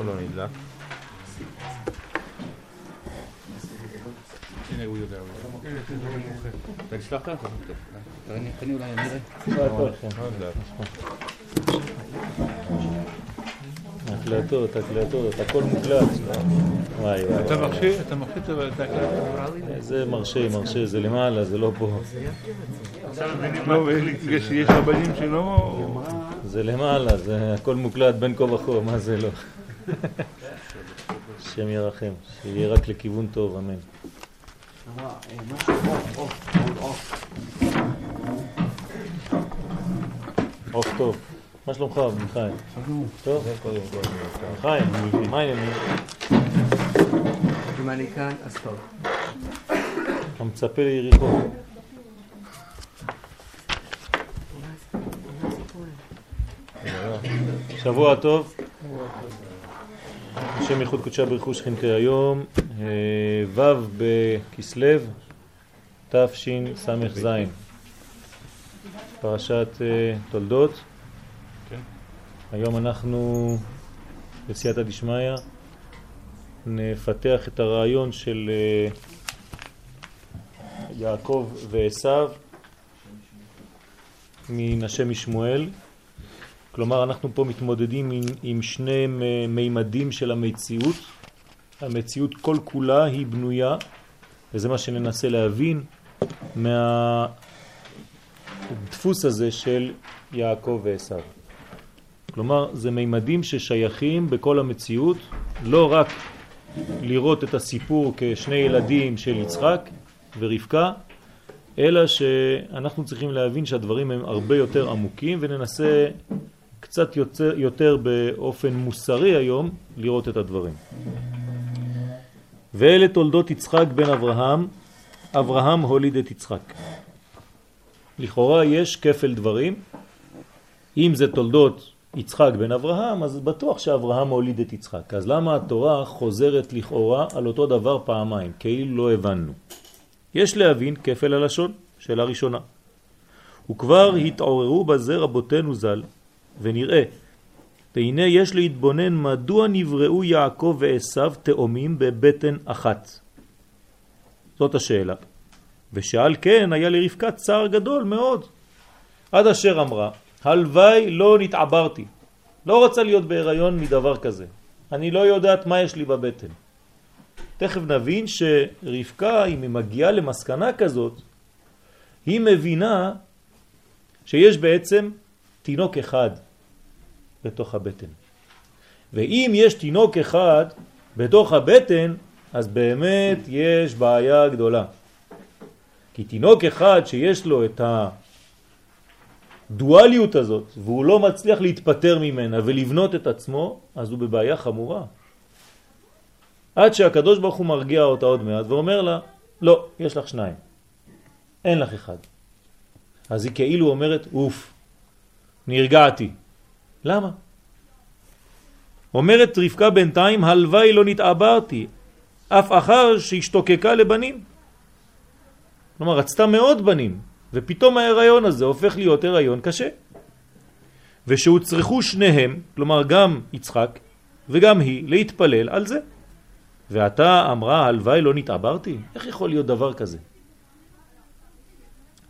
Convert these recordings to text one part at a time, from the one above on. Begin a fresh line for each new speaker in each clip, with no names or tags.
הוא לא נדלק? הנה הוא יודע. אתה נשלחת? תן אולי, אני אראה.
הקלטות, הקלטות, הכל מוקלט. וואי וואי.
אתה מרשה? אתה מרשה את ההקלטה?
זה מרשה, מרשה, זה למעלה, זה לא פה.
לא, יש רבנים שלא...
זה למעלה, זה הכל מוקלט בין כה וכה, מה זה לא? השם ירחם, שיהיה רק לכיוון טוב, אמן. עוף טוב. מה שלומך, מיכאל? טוב? חיים, מה העניינים?
אם אני כאן, אז טוב.
אתה מצפה ליריחו. שבוע טוב. השם ייחוד קודשה ברכו שכינתי היום, אה, ו' בכסלו, תשס"ז, פרשת אה, תולדות.
כן.
היום אנחנו בסייעתא דשמיא נפתח את הרעיון של אה, יעקב ועשיו מנשה משמואל. כלומר, אנחנו פה מתמודדים עם, עם שני מימדים של המציאות. המציאות כל כולה היא בנויה, וזה מה שננסה להבין מהדפוס הזה של יעקב ועשיו. כלומר, זה מימדים ששייכים בכל המציאות, לא רק לראות את הסיפור כשני ילדים של יצחק ורבקה, אלא שאנחנו צריכים להבין שהדברים הם הרבה יותר עמוקים וננסה קצת יותר, יותר באופן מוסרי היום לראות את הדברים. ואלה תולדות יצחק בן אברהם, אברהם הוליד את יצחק. לכאורה יש כפל דברים, אם זה תולדות יצחק בן אברהם, אז בטוח שאברהם הוליד את יצחק. אז למה התורה חוזרת לכאורה על אותו דבר פעמיים? כאילו לא הבנו. יש להבין כפל הלשון, שאלה ראשונה. וכבר התעוררו בזה רבותינו ז"ל, ונראה, והנה יש להתבונן מדוע נבראו יעקב ועשיו תאומים בבטן אחת. זאת השאלה. ושאל כן היה לרבקה צער גדול מאוד. עד אשר אמרה, הלוואי לא נתעברתי. לא רוצה להיות בהיריון מדבר כזה. אני לא יודעת מה יש לי בבטן. תכף נבין שרבקה, אם היא מגיעה למסקנה כזאת, היא מבינה שיש בעצם תינוק אחד בתוך הבטן. ואם יש תינוק אחד בתוך הבטן, אז באמת יש בעיה גדולה. כי תינוק אחד שיש לו את הדואליות הזאת, והוא לא מצליח להתפטר ממנה ולבנות את עצמו, אז הוא בבעיה חמורה. עד שהקדוש ברוך הוא מרגיע אותה עוד מעט ואומר לה, לא, יש לך שניים, אין לך אחד. אז היא כאילו אומרת, אוף, נרגעתי. למה? אומרת רבקה בינתיים, הלוואי לא נתעברתי, אף אחר שהשתוקקה לבנים. כלומר, רצתה מאוד בנים, ופתאום ההיריון הזה הופך להיות הריון קשה. ושהוצרכו שניהם, כלומר גם יצחק וגם היא, להתפלל על זה. ואתה אמרה, הלוואי לא נתעברתי? איך יכול להיות דבר כזה?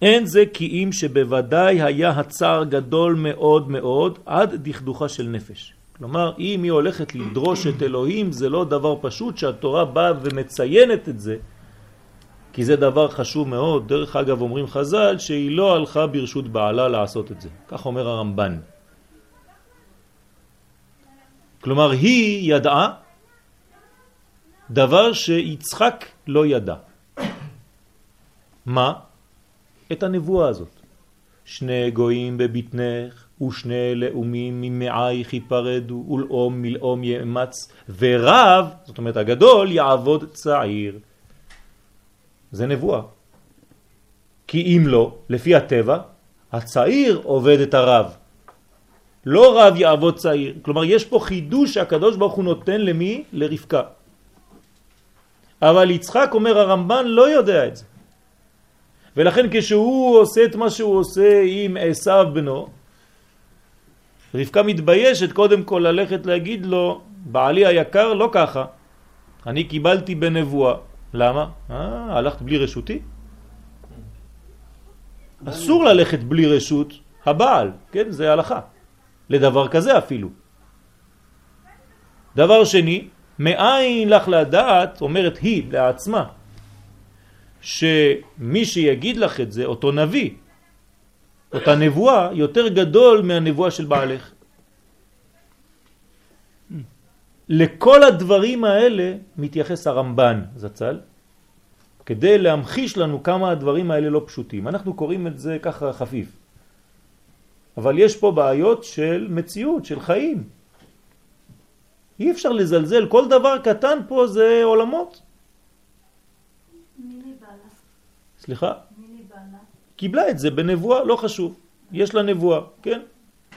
אין זה כי אם שבוודאי היה הצער גדול מאוד מאוד עד דכדוכה של נפש. כלומר, אם היא הולכת לדרוש את אלוהים, זה לא דבר פשוט שהתורה באה ומציינת את זה, כי זה דבר חשוב מאוד. דרך אגב, אומרים חז"ל שהיא לא הלכה ברשות בעלה לעשות את זה. כך אומר הרמב"ן. כלומר, היא ידעה דבר שיצחק לא ידע. מה? את הנבואה הזאת. שני גויים בבטנך ושני לאומים ממעייך ייפרדו ולאום מלאום יאמץ ורב, זאת אומרת הגדול, יעבוד צעיר. זה נבואה. כי אם לא, לפי הטבע, הצעיר עובד את הרב. לא רב יעבוד צעיר. כלומר, יש פה חידוש שהקדוש ברוך הוא נותן למי? לרבקה. אבל יצחק, אומר הרמב"ן, לא יודע את זה. ולכן כשהוא עושה את מה שהוא עושה עם עשיו בנו, רבקה מתביישת קודם כל ללכת להגיד לו, בעלי היקר לא ככה. אני קיבלתי בנבואה. למה? אה, הלכת בלי רשותי? אסור ללכת בלי רשות הבעל, כן? זה הלכה. לדבר כזה אפילו. דבר שני, מאין לך לדעת, אומרת היא לעצמה, שמי שיגיד לך את זה, אותו נביא, אותה נבואה, יותר גדול מהנבואה של בעלך. לכל הדברים האלה מתייחס הרמב"ן זצ"ל, כדי להמחיש לנו כמה הדברים האלה לא פשוטים. אנחנו קוראים את זה ככה חפיף. אבל יש פה בעיות של מציאות, של חיים. אי אפשר לזלזל, כל דבר קטן פה זה עולמות.
מיני בעלה.
סליחה? קיבלה את זה בנבואה, לא חשוב. יש לה נבואה, כן?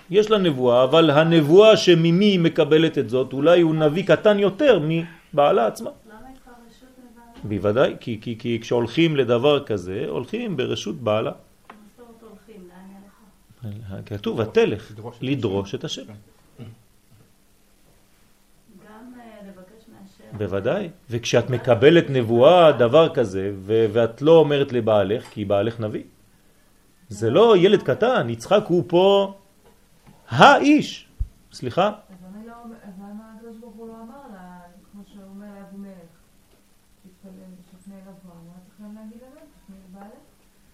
יש לה נבואה, אבל הנבואה שממי היא מקבלת את זאת, אולי הוא נביא קטן יותר מבעלה עצמה.
למה היא כבר רשות מבעלה?
בוודאי, כי, כי, כי כשהולכים לדבר כזה, הולכים ברשות בעלה. כתוב, ותלך,
לדרוש את
לדרוש את השם.
גם אה, לבקש מהשם.
בוודאי. וכשאת מקבלת נבואה, דבר כזה, ו- ואת לא אומרת לבעלך, כי בעלך נביא. זה לא ילד קטן, יצחק הוא פה האיש. סליחה?
לא, לא?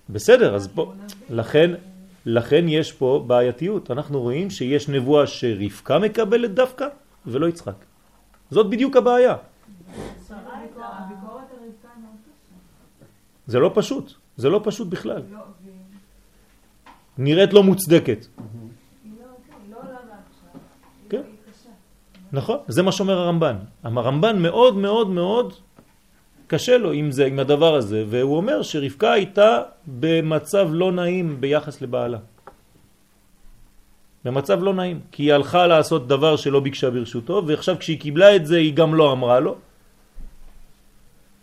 בסדר, אז
נביא.
לכן, לכן יש פה בעייתיות. אנחנו רואים שיש נבואה שרבקה מקבלת דווקא, ולא יצחק. זאת בדיוק הבעיה. זה לא פשוט. זה לא פשוט בכלל. נראית לא מוצדקת.
כן.
נכון? זה מה שאומר הרמב"ן. הרמב"ן מאוד מאוד מאוד קשה לו עם זה, עם הדבר הזה, והוא אומר שרבקה הייתה במצב לא נעים ביחס לבעלה. במצב לא נעים, כי היא הלכה לעשות דבר שלא ביקשה ברשותו, ועכשיו כשהיא קיבלה את זה היא גם לא אמרה לו,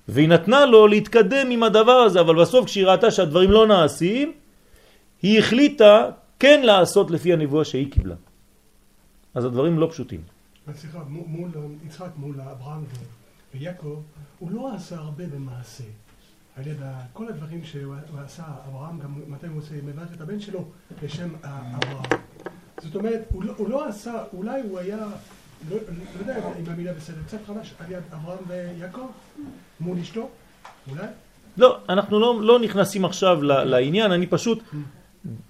והיא נתנה לו להתקדם עם הדבר הזה, אבל בסוף כשהיא ראתה שהדברים לא נעשים, היא החליטה כן לעשות לפי הנבואה שהיא קיבלה. אז הדברים לא פשוטים.
סליחה, מול יצחק, מול אברהם ויעקב, הוא לא עשה הרבה במעשה. על יד כל הדברים שהוא הוא עשה, אברהם, גם מתי הוא עושה, מברך את הבן שלו בשם אברהם. זאת אומרת, לא, הוא לא עשה, אולי הוא היה, לא, לא יודע אם המילה בסדר, קצת חלש על יד אברהם ויעקב, מול אשתו, אולי?
לא, אנחנו לא, לא נכנסים עכשיו לעניין, אני פשוט אה,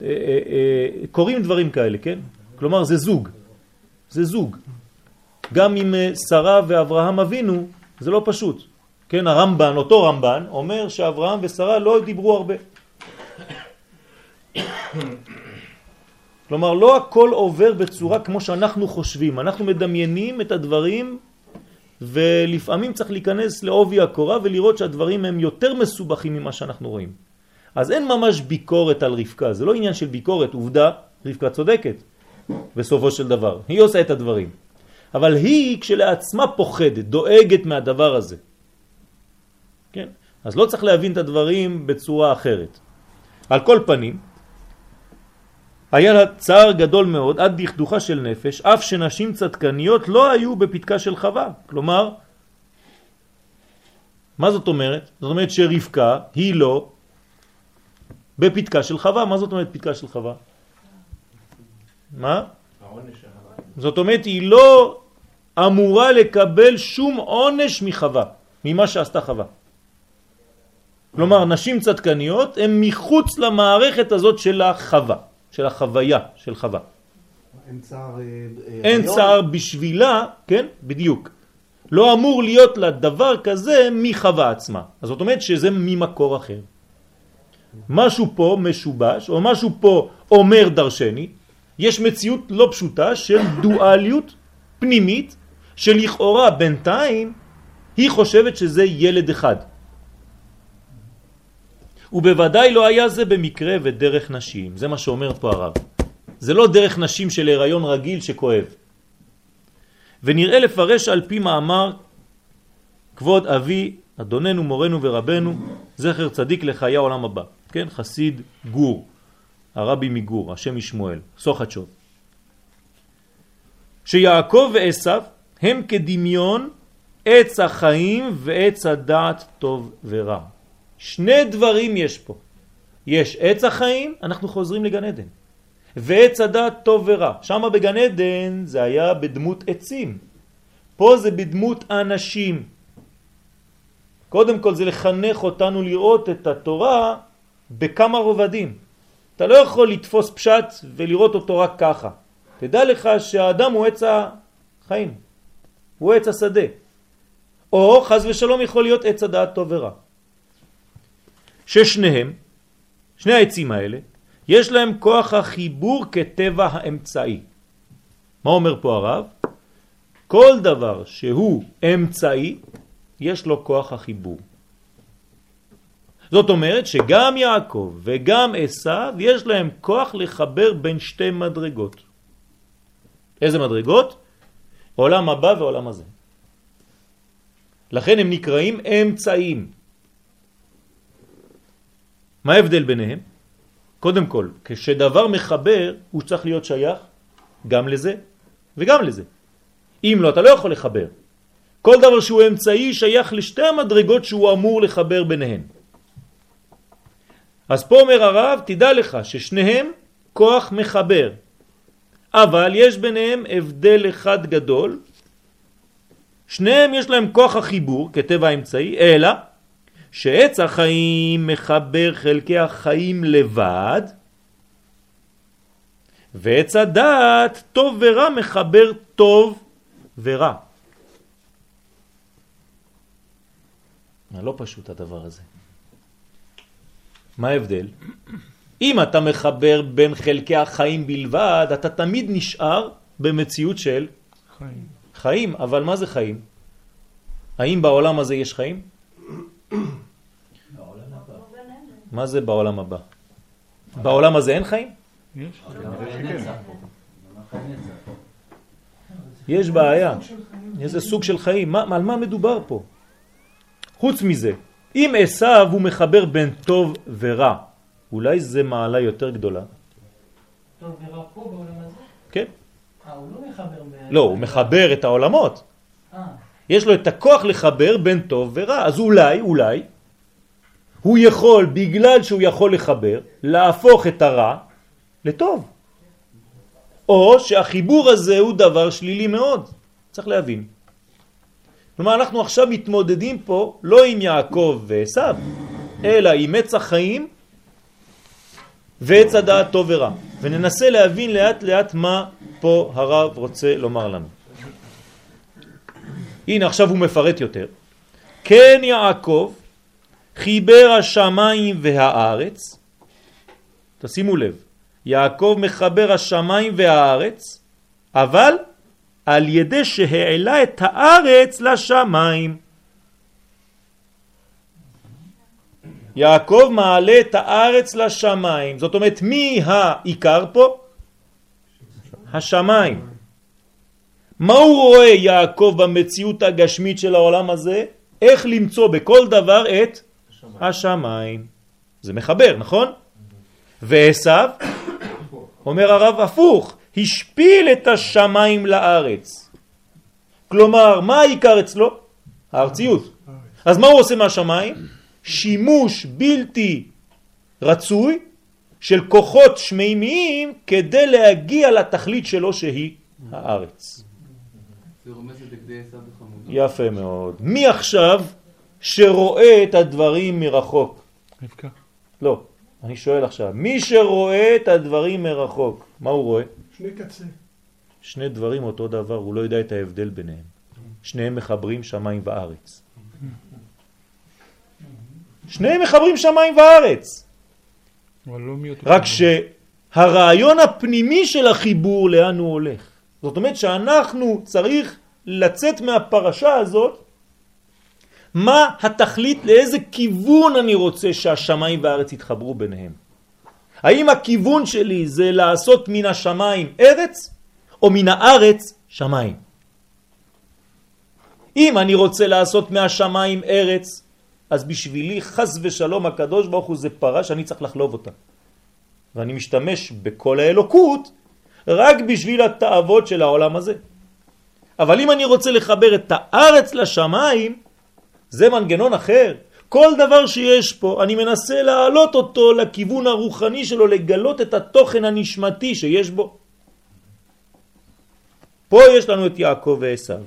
אה, אה, קוראים דברים כאלה, כן? כלומר זה זוג, זה זוג. גם עם אה, שרה ואברהם אבינו זה לא פשוט. כן, הרמב"ן, אותו רמב"ן, אומר שאברהם ושרה לא דיברו הרבה. כלומר, לא הכל עובר בצורה כמו שאנחנו חושבים. אנחנו מדמיינים את הדברים ולפעמים צריך להיכנס לעובי הקורה ולראות שהדברים הם יותר מסובכים ממה שאנחנו רואים. אז אין ממש ביקורת על רבקה, זה לא עניין של ביקורת, עובדה, רבקה צודקת בסופו של דבר, היא עושה את הדברים. אבל היא כשלעצמה פוחדת, דואגת מהדבר הזה. כן? אז לא צריך להבין את הדברים בצורה אחרת. על כל פנים, היה לה צער גדול מאוד עד דכדוכה של נפש, אף שנשים צדקניות לא היו בפתקה של חווה. כלומר, מה זאת אומרת? זאת אומרת שרבקה היא לא בפתקה של חווה. מה זאת אומרת פתקה של חווה? מה? זאת אומרת, היא לא אמורה לקבל שום עונש מחווה, ממה שעשתה חווה. כלומר, נשים צדקניות הן מחוץ למערכת הזאת של החווה, של החוויה של חווה.
אין צער... אה, אה,
אין
הריון?
צער בשבילה, כן? בדיוק. לא אמור להיות לה דבר כזה מחווה עצמה. אז זאת אומרת שזה ממקור אחר. משהו פה משובש, או משהו פה אומר דרשני, יש מציאות לא פשוטה של דואליות פנימית, שלכאורה בינתיים היא חושבת שזה ילד אחד. ובוודאי לא היה זה במקרה ודרך נשים, זה מה שאומר פה הרב. זה לא דרך נשים של הריון רגיל שכואב. ונראה לפרש על פי מאמר כבוד אבי, אדוננו, מורנו ורבנו, זכר צדיק לחיי העולם הבא. כן, חסיד גור, הרבי מגור, השם משמואל, סוחצ'וב. שיעקב ועשו הם כדמיון עץ החיים ועץ הדעת טוב ורע. שני דברים יש פה. יש עץ החיים, אנחנו חוזרים לגן עדן. ועץ הדעת טוב ורע. שם בגן עדן זה היה בדמות עצים. פה זה בדמות אנשים. קודם כל זה לחנך אותנו לראות את התורה בכמה רובדים. אתה לא יכול לתפוס פשט ולראות אותו רק ככה. תדע לך שהאדם הוא עץ החיים, הוא עץ השדה. או חז ושלום יכול להיות עץ הדעת טוב ורע. ששניהם, שני העצים האלה, יש להם כוח החיבור כטבע האמצעי. מה אומר פה הרב? כל דבר שהוא אמצעי, יש לו כוח החיבור. זאת אומרת שגם יעקב וגם עשיו יש להם כוח לחבר בין שתי מדרגות. איזה מדרגות? עולם הבא ועולם הזה. לכן הם נקראים אמצעים. מה ההבדל ביניהם? קודם כל, כשדבר מחבר, הוא צריך להיות שייך גם לזה וגם לזה. אם לא, אתה לא יכול לחבר. כל דבר שהוא אמצעי שייך לשתי המדרגות שהוא אמור לחבר ביניהן. אז פה אומר הרב, תדע לך ששניהם כוח מחבר, אבל יש ביניהם הבדל אחד גדול, שניהם יש להם כוח החיבור כטבע אמצעי, אלא שעץ החיים מחבר חלקי החיים לבד, ועץ הדעת טוב ורע מחבר טוב ורע. לא פשוט הדבר הזה. מה ההבדל? אם אתה מחבר בין חלקי החיים בלבד, אתה תמיד נשאר במציאות של
חיים.
חיים, אבל מה זה חיים? האם בעולם הזה יש חיים? מה זה בעולם הבא? בעולם הזה אין חיים?
יש?
יש בעיה. איזה סוג של חיים? מה, על מה מדובר פה? חוץ מזה, אם עשיו הוא מחבר בין טוב ורע, אולי זה מעלה יותר גדולה.
טוב ורע פה בעולם הזה?
כן.
אה, הוא לא מחבר ב...
לא, הוא מחבר את העולמות.
אה,
יש לו את הכוח לחבר בין טוב ורע. אז אולי, אולי, הוא יכול, בגלל שהוא יכול לחבר, להפוך את הרע לטוב. או שהחיבור הזה הוא דבר שלילי מאוד. צריך להבין. כלומר, אנחנו עכשיו מתמודדים פה לא עם יעקב ועשיו, אלא עם עץ החיים ועץ הדעת טוב ורע. וננסה להבין לאט לאט מה פה הרב רוצה לומר לנו. הנה עכשיו הוא מפרט יותר. כן יעקב חיבר השמיים והארץ, תשימו לב, יעקב מחבר השמיים והארץ, אבל על ידי שהעלה את הארץ לשמיים. יעקב מעלה את הארץ לשמיים, זאת אומרת מי העיקר פה? השמיים. מה הוא רואה יעקב במציאות הגשמית של העולם הזה? איך למצוא בכל דבר את השמיים. זה מחבר, נכון? ועשיו, אומר הרב הפוך, השפיל את השמיים לארץ. כלומר, מה העיקר אצלו? הארציות. אז מה הוא עושה מהשמיים? שימוש בלתי רצוי של כוחות שמימיים כדי להגיע לתכלית שלו שהיא הארץ. יפה מאוד. מי עכשיו שרואה את הדברים מרחוק?
רבקה.
לא, אני שואל עכשיו. מי שרואה את הדברים מרחוק, מה הוא רואה?
שני קצה.
שני דברים אותו דבר, הוא לא יודע את ההבדל ביניהם. שניהם מחברים שמיים וארץ. שניהם מחברים שמיים וארץ.
לא
רק. שהרעיון הפנימי של החיבור לאן הוא הולך. זאת אומרת שאנחנו צריך לצאת מהפרשה הזאת מה התכלית, לאיזה כיוון אני רוצה שהשמיים והארץ יתחברו ביניהם. האם הכיוון שלי זה לעשות מן השמיים ארץ או מן הארץ שמיים? אם אני רוצה לעשות מהשמיים ארץ, אז בשבילי חס ושלום הקדוש ברוך הוא זה פרה שאני צריך לחלוב אותה. ואני משתמש בכל האלוקות רק בשביל התאוות של העולם הזה. אבל אם אני רוצה לחבר את הארץ לשמיים, זה מנגנון אחר. כל דבר שיש פה, אני מנסה להעלות אותו לכיוון הרוחני שלו, לגלות את התוכן הנשמתי שיש בו. פה יש לנו את יעקב ועשיו.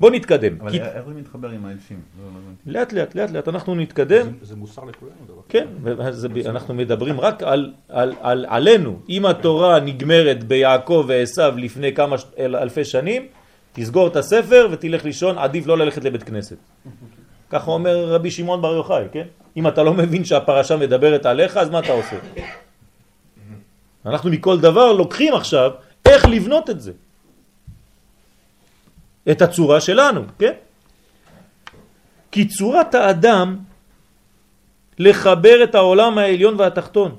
בוא נתקדם.
אבל
כי...
איך זה מתחבר עם האלפים? לא, לא.
לאט לאט לאט לאט אנחנו נתקדם.
זה- זה מוסר לכולנו דבר.
כן, ואז אנחנו מדברים רק על, על, על, עלינו. אם התורה נגמרת ביעקב ועשיו לפני כמה אלפי שנים, תסגור את הספר ותלך לישון, עדיף לא ללכת לבית כנסת. ככה אומר רבי שמעון בר יוחאי, כן? אם אתה לא מבין שהפרשה מדברת עליך, אז מה אתה עושה? אנחנו מכל דבר לוקחים עכשיו איך לבנות את זה. את הצורה שלנו, כן? כי צורת האדם לחבר את העולם העליון והתחתון.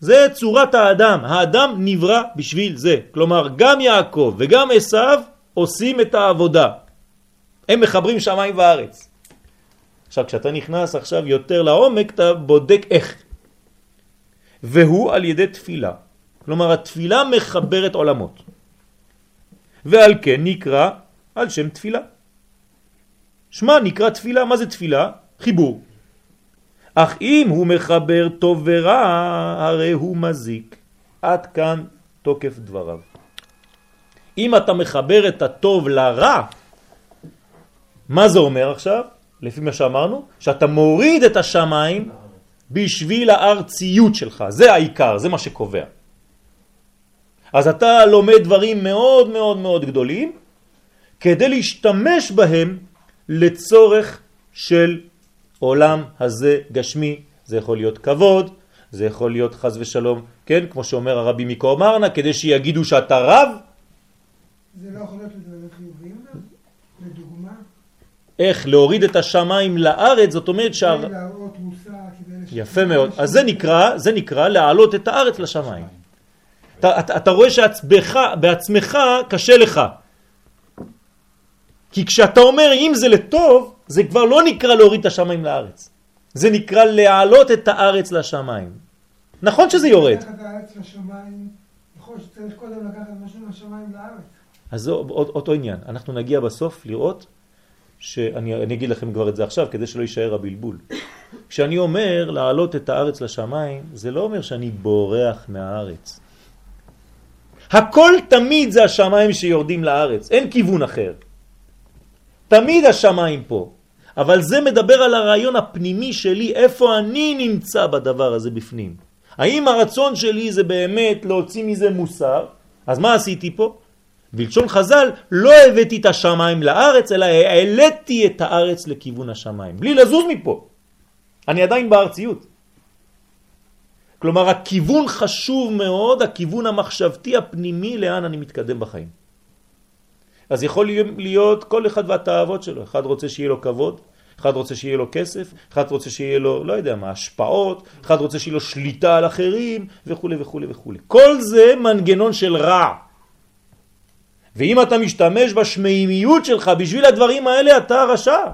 זה צורת האדם. האדם נברא בשביל זה. כלומר, גם יעקב וגם עשיו עושים את העבודה. הם מחברים שמיים וארץ. עכשיו, כשאתה נכנס עכשיו יותר לעומק, אתה בודק איך. והוא על ידי תפילה. כלומר, התפילה מחברת עולמות. ועל כן נקרא על שם תפילה. שמה נקרא תפילה. מה זה תפילה? חיבור. אך אם הוא מחבר טוב ורע, הרי הוא מזיק. עד כאן תוקף דבריו. אם אתה מחבר את הטוב לרע, מה זה אומר עכשיו? לפי מה שאמרנו, שאתה מוריד את השמיים בשביל הארציות שלך. זה העיקר, זה מה שקובע. אז אתה לומד דברים מאוד מאוד מאוד גדולים, כדי להשתמש בהם לצורך של עולם הזה גשמי. זה יכול להיות כבוד, זה יכול להיות חז ושלום, כן? כמו שאומר הרבי מיקו אמרנה, כדי שיגידו שאתה רב,
זה לא יכול להיות לדברים חיוביים גם? לדוגמה,
איך להוריד את השמיים לארץ, זאת אומרת שה... יפה מאוד. אז זה נקרא, זה נקרא להעלות את הארץ לשמיים. אתה, אתה, אתה רואה שעצמך, בעצמך קשה לך. כי כשאתה אומר אם זה לטוב, זה כבר לא נקרא להוריד את השמיים לארץ. זה נקרא להעלות את הארץ לשמיים. נכון שזה יורד.
לקחת את הארץ לשמיים, יכול שצריך קודם לקחת משהו מהשמיים לארץ.
אז זה אותו עניין. אנחנו נגיע בסוף לראות, שאני אני אגיד לכם כבר את זה עכשיו, כדי שלא יישאר הבלבול. כשאני אומר להעלות את הארץ לשמיים, זה לא אומר שאני בורח מהארץ. הכל תמיד זה השמיים שיורדים לארץ, אין כיוון אחר. תמיד השמיים פה. אבל זה מדבר על הרעיון הפנימי שלי, איפה אני נמצא בדבר הזה בפנים. האם הרצון שלי זה באמת להוציא מזה מוסר? אז מה עשיתי פה? בלשון חז"ל, לא הבאתי את השמיים לארץ, אלא העליתי את הארץ לכיוון השמיים, בלי לזוז מפה. אני עדיין בארציות. כלומר, הכיוון חשוב מאוד, הכיוון המחשבתי הפנימי, לאן אני מתקדם בחיים. אז יכול להיות כל אחד והתאוות שלו. אחד רוצה שיהיה לו כבוד, אחד רוצה שיהיה לו כסף, אחד רוצה שיהיה לו, לא יודע מה, השפעות, אחד רוצה שיהיה לו שליטה על אחרים, וכו' וכו' וכו'. כל זה מנגנון של רע. ואם אתה משתמש בשמימיות שלך בשביל הדברים האלה, אתה רשע.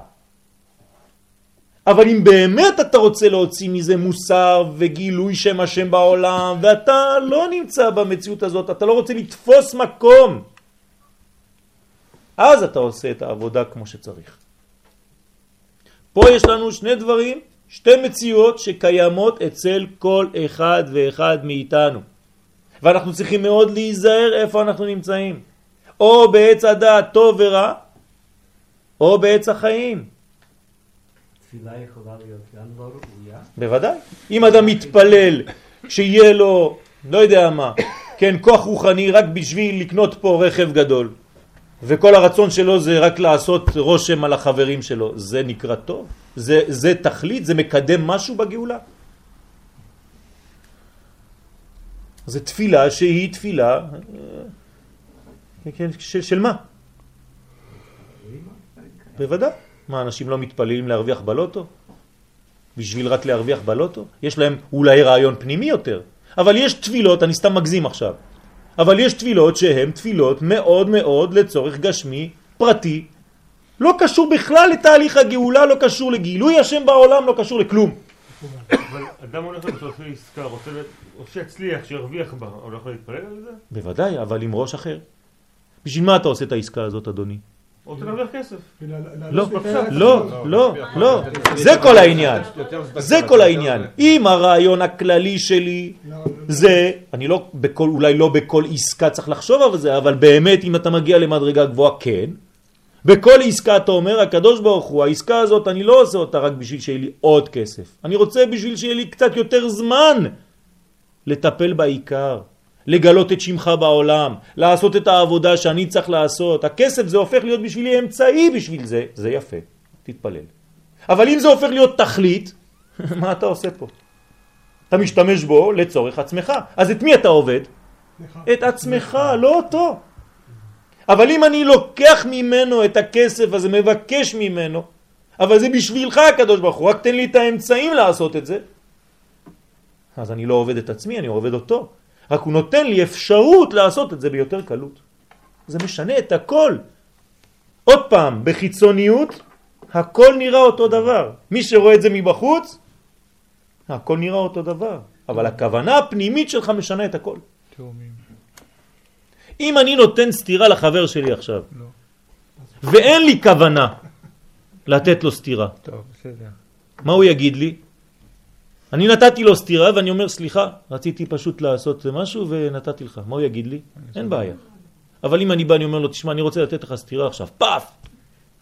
אבל אם באמת אתה רוצה להוציא מזה מוסר וגילוי שם השם בעולם, ואתה לא נמצא במציאות הזאת, אתה לא רוצה לתפוס מקום, אז אתה עושה את העבודה כמו שצריך. פה יש לנו שני דברים, שתי מציאות שקיימות אצל כל אחד ואחד מאיתנו. ואנחנו צריכים מאוד להיזהר איפה אנחנו נמצאים. או בעץ הדעת טוב ורע, או בעץ החיים.
תפילה יכולה להיות גם לא ראויה.
בוודאי. אם אדם מתפלל שיהיה לו, לא יודע מה, כן, כוח רוחני רק בשביל לקנות פה רכב גדול, וכל הרצון שלו זה רק לעשות רושם על החברים שלו, זה נקרא טוב? זה, זה תכלית? זה מקדם משהו בגאולה? זה תפילה שהיא תפילה, אה, כן, של, של מה? בוודאי. מה, אנשים לא מתפללים להרוויח בלוטו? בשביל רק להרוויח בלוטו? יש להם אולי רעיון פנימי יותר. אבל יש תפילות, אני סתם מגזים עכשיו, אבל יש תפילות שהן תפילות מאוד מאוד לצורך גשמי, פרטי, לא קשור בכלל לתהליך הגאולה, לא קשור לגילוי השם בעולם, לא קשור לכלום.
אבל אדם הולך לעשות עסקה, רוצה שיצליח, שירוויח בה, הוא לא יכול להתפלל על זה?
בוודאי, אבל עם ראש אחר. בשביל מה אתה עושה את העסקה הזאת, אדוני?
רוצה להרוויח כסף.
לא, לא, לא, לא, זה כל העניין, זה כל העניין. אם הרעיון הכללי שלי זה, אני לא, בכל, אולי לא בכל עסקה צריך לחשוב על זה, אבל באמת אם אתה מגיע למדרגה גבוהה, כן. בכל עסקה אתה אומר, הקדוש ברוך הוא, העסקה הזאת אני לא עושה אותה רק בשביל שיהיה לי עוד כסף. אני רוצה בשביל שיהיה לי קצת יותר זמן לטפל בעיקר. לגלות את שמך בעולם, לעשות את העבודה שאני צריך לעשות. הכסף זה הופך להיות בשבילי אמצעי בשביל זה, זה יפה, תתפלל. אבל אם זה הופך להיות תכלית, מה אתה עושה פה? אתה משתמש בו לצורך עצמך. אז את מי אתה עובד? את עצמך, לא אותו. אבל אם אני לוקח ממנו את הכסף הזה, מבקש ממנו, אבל זה בשבילך הקדוש ברוך הוא, רק תן לי את האמצעים לעשות את זה, אז אני לא עובד את עצמי, אני עובד אותו. רק הוא נותן לי אפשרות לעשות את זה ביותר קלות. זה משנה את הכל. עוד פעם, בחיצוניות, הכל נראה אותו דבר. מי שרואה את זה מבחוץ, הכל נראה אותו דבר. אבל הכוונה הפנימית שלך משנה את הכל.
תאומים.
אם אני נותן סתירה לחבר שלי עכשיו, ואין לי כוונה לתת לו סתירה,
טוב, בסדר.
מה הוא יגיד לי? אני נתתי לו סתירה ואני אומר סליחה, רציתי פשוט לעשות משהו ונתתי לך. מה הוא יגיד לי? אין בעיה. אבל אם אני בא, אני אומר לו, תשמע, אני רוצה לתת לך סתירה עכשיו, פאף!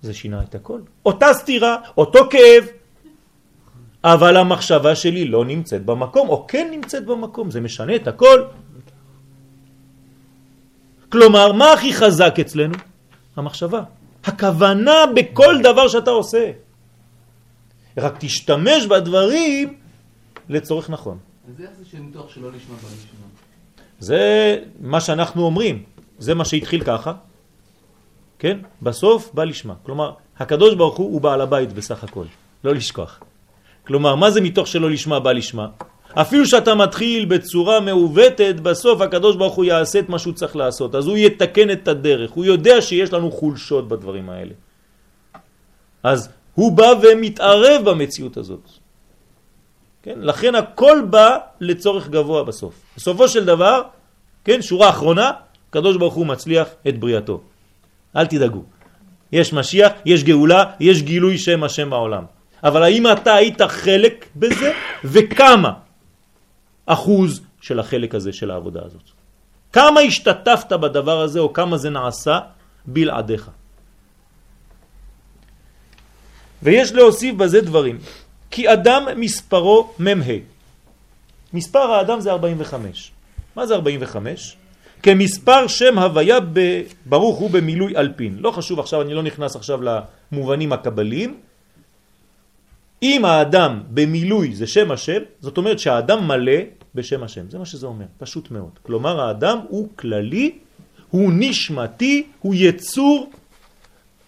זה שינה את הכל. אותה סתירה, אותו כאב, אבל המחשבה שלי לא נמצאת במקום, או כן נמצאת במקום, זה משנה את הכל. כלומר, מה הכי חזק אצלנו? המחשבה. הכוונה בכל דבר שאתה עושה. רק תשתמש בדברים לצורך נכון.
אז איך זה שניתוח שלא נשמע בנשמע?
זה מה שאנחנו אומרים, זה מה שהתחיל ככה, כן? בסוף בא לשמה. כלומר, הקדוש ברוך הוא הוא בעל הבית בסך הכל, לא לשכוח. כלומר, מה זה מתוך שלא לשמה בא לשמה? אפילו שאתה מתחיל בצורה מעוותת, בסוף הקדוש ברוך הוא יעשה את מה שהוא צריך לעשות. אז הוא יתקן את הדרך, הוא יודע שיש לנו חולשות בדברים האלה. אז הוא בא ומתערב במציאות הזאת. כן? לכן הכל בא לצורך גבוה בסוף. בסופו של דבר, כן, שורה אחרונה, הקדוש ברוך הוא מצליח את בריאתו. אל תדאגו. יש משיח, יש גאולה, יש גילוי שם השם בעולם. אבל האם אתה היית חלק בזה, וכמה אחוז של החלק הזה של העבודה הזאת? כמה השתתפת בדבר הזה, או כמה זה נעשה בלעדיך? ויש להוסיף בזה דברים. כי אדם מספרו מ"ה. מספר האדם זה 45. מה זה 45? כמספר שם הוויה ברוך הוא במילוי אלפין. לא חשוב עכשיו, אני לא נכנס עכשיו למובנים הקבליים. אם האדם במילוי זה שם השם, זאת אומרת שהאדם מלא בשם השם. זה מה שזה אומר, פשוט מאוד. כלומר האדם הוא כללי, הוא נשמתי, הוא יצור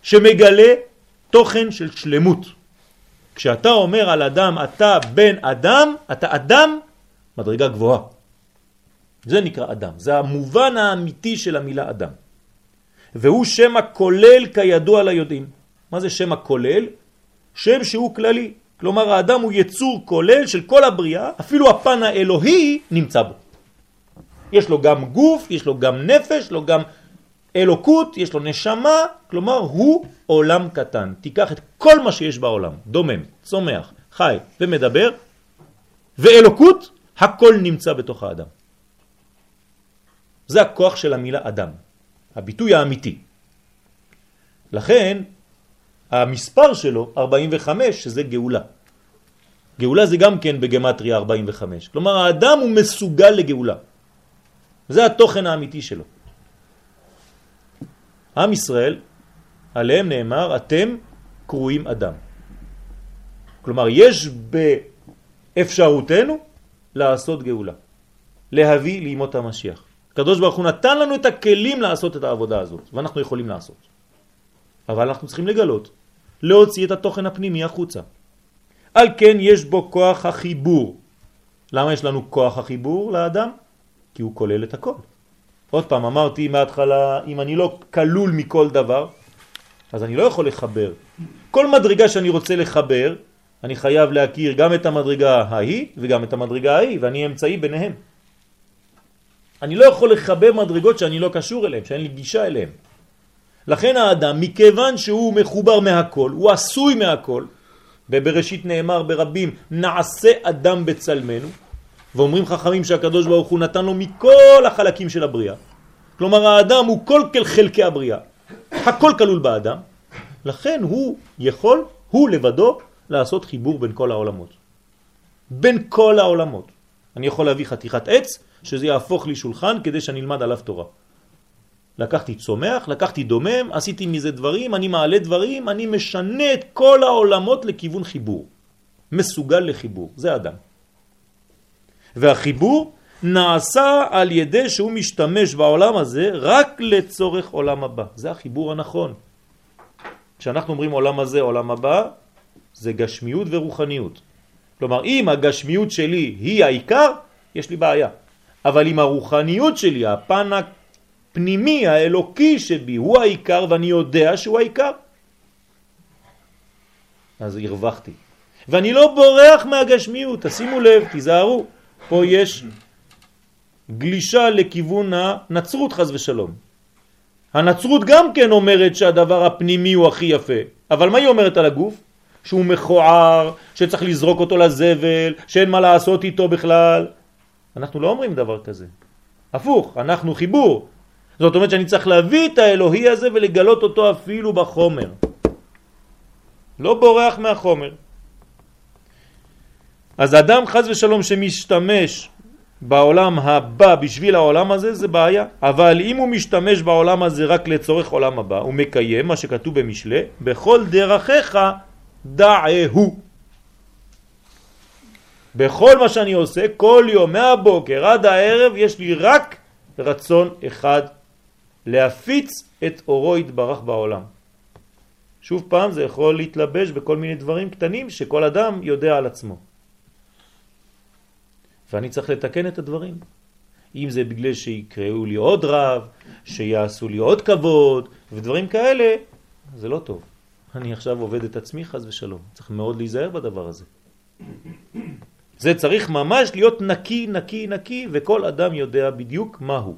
שמגלה תוכן של שלמות. כשאתה אומר על אדם, אתה בן אדם, אתה אדם, מדרגה גבוהה. זה נקרא אדם, זה המובן האמיתי של המילה אדם. והוא שם הכולל כידוע ליודעים. מה זה שם הכולל? שם שהוא כללי. כלומר האדם הוא יצור כולל של כל הבריאה, אפילו הפן האלוהי נמצא בו. יש לו גם גוף, יש לו גם נפש, לו גם אלוקות, יש לו נשמה, כלומר הוא עולם קטן. תיקח את כל מה שיש בעולם, דומם, צומח, חי ומדבר, ואלוקות, הכל נמצא בתוך האדם. זה הכוח של המילה אדם, הביטוי האמיתי. לכן המספר שלו 45 שזה גאולה. גאולה זה גם כן בגמטריה 45. כלומר האדם הוא מסוגל לגאולה. זה התוכן האמיתי שלו. עם ישראל, עליהם נאמר, אתם קרויים אדם. כלומר, יש באפשרותנו לעשות גאולה, להביא לימות המשיח. הקדוש ברוך הוא נתן לנו את הכלים לעשות את העבודה הזאת, ואנחנו יכולים לעשות. אבל אנחנו צריכים לגלות, להוציא את התוכן הפנימי החוצה. על כן יש בו כוח החיבור. למה יש לנו כוח החיבור לאדם? כי הוא כולל את הכל. עוד פעם, אמרתי מההתחלה, אם אני לא כלול מכל דבר, אז אני לא יכול לחבר. כל מדרגה שאני רוצה לחבר, אני חייב להכיר גם את המדרגה ההיא וגם את המדרגה ההיא, ואני אמצעי ביניהם. אני לא יכול לחבר מדרגות שאני לא קשור אליהם, שאין לי גישה אליהם. לכן האדם, מכיוון שהוא מחובר מהכל, הוא עשוי מהכל, ובראשית נאמר ברבים, נעשה אדם בצלמנו, ואומרים חכמים שהקדוש ברוך הוא נתן לו מכל החלקים של הבריאה. כלומר האדם הוא כל חלקי הבריאה, הכל כלול באדם, לכן הוא יכול, הוא לבדו, לעשות חיבור בין כל העולמות. בין כל העולמות. אני יכול להביא חתיכת עץ, שזה יהפוך לי שולחן כדי שאני אלמד עליו תורה. לקחתי צומח, לקחתי דומם, עשיתי מזה דברים, אני מעלה דברים, אני משנה את כל העולמות לכיוון חיבור. מסוגל לחיבור, זה אדם. והחיבור נעשה על ידי שהוא משתמש בעולם הזה רק לצורך עולם הבא. זה החיבור הנכון. כשאנחנו אומרים עולם הזה, עולם הבא, זה גשמיות ורוחניות. כלומר, אם הגשמיות שלי היא העיקר, יש לי בעיה. אבל אם הרוחניות שלי, הפן הפנימי, האלוקי שבי, הוא העיקר ואני יודע שהוא העיקר, אז הרווחתי. ואני לא בורח מהגשמיות, תשימו לב, תיזהרו, פה יש גלישה לכיוון הנצרות חז ושלום. הנצרות גם כן אומרת שהדבר הפנימי הוא הכי יפה, אבל מה היא אומרת על הגוף? שהוא מכוער, שצריך לזרוק אותו לזבל, שאין מה לעשות איתו בכלל. אנחנו לא אומרים דבר כזה. הפוך, אנחנו חיבור. זאת אומרת שאני צריך להביא את האלוהי הזה ולגלות אותו אפילו בחומר. לא בורח מהחומר. אז אדם חז ושלום שמשתמש בעולם הבא בשביל העולם הזה זה בעיה, אבל אם הוא משתמש בעולם הזה רק לצורך עולם הבא, הוא מקיים מה שכתוב במשלה, בכל דרכיך דעהו. בכל מה שאני עושה, כל יום מהבוקר עד הערב יש לי רק רצון אחד, להפיץ את אורו יתברך בעולם. שוב פעם זה יכול להתלבש בכל מיני דברים קטנים שכל אדם יודע על עצמו. ואני צריך לתקן את הדברים. אם זה בגלל שיקראו לי עוד רב, שיעשו לי עוד כבוד, ודברים כאלה, זה לא טוב. אני עכשיו עובד את עצמי חז ושלום. צריך מאוד להיזהר בדבר הזה. זה צריך ממש להיות נקי, נקי, נקי, וכל אדם יודע בדיוק מה הוא.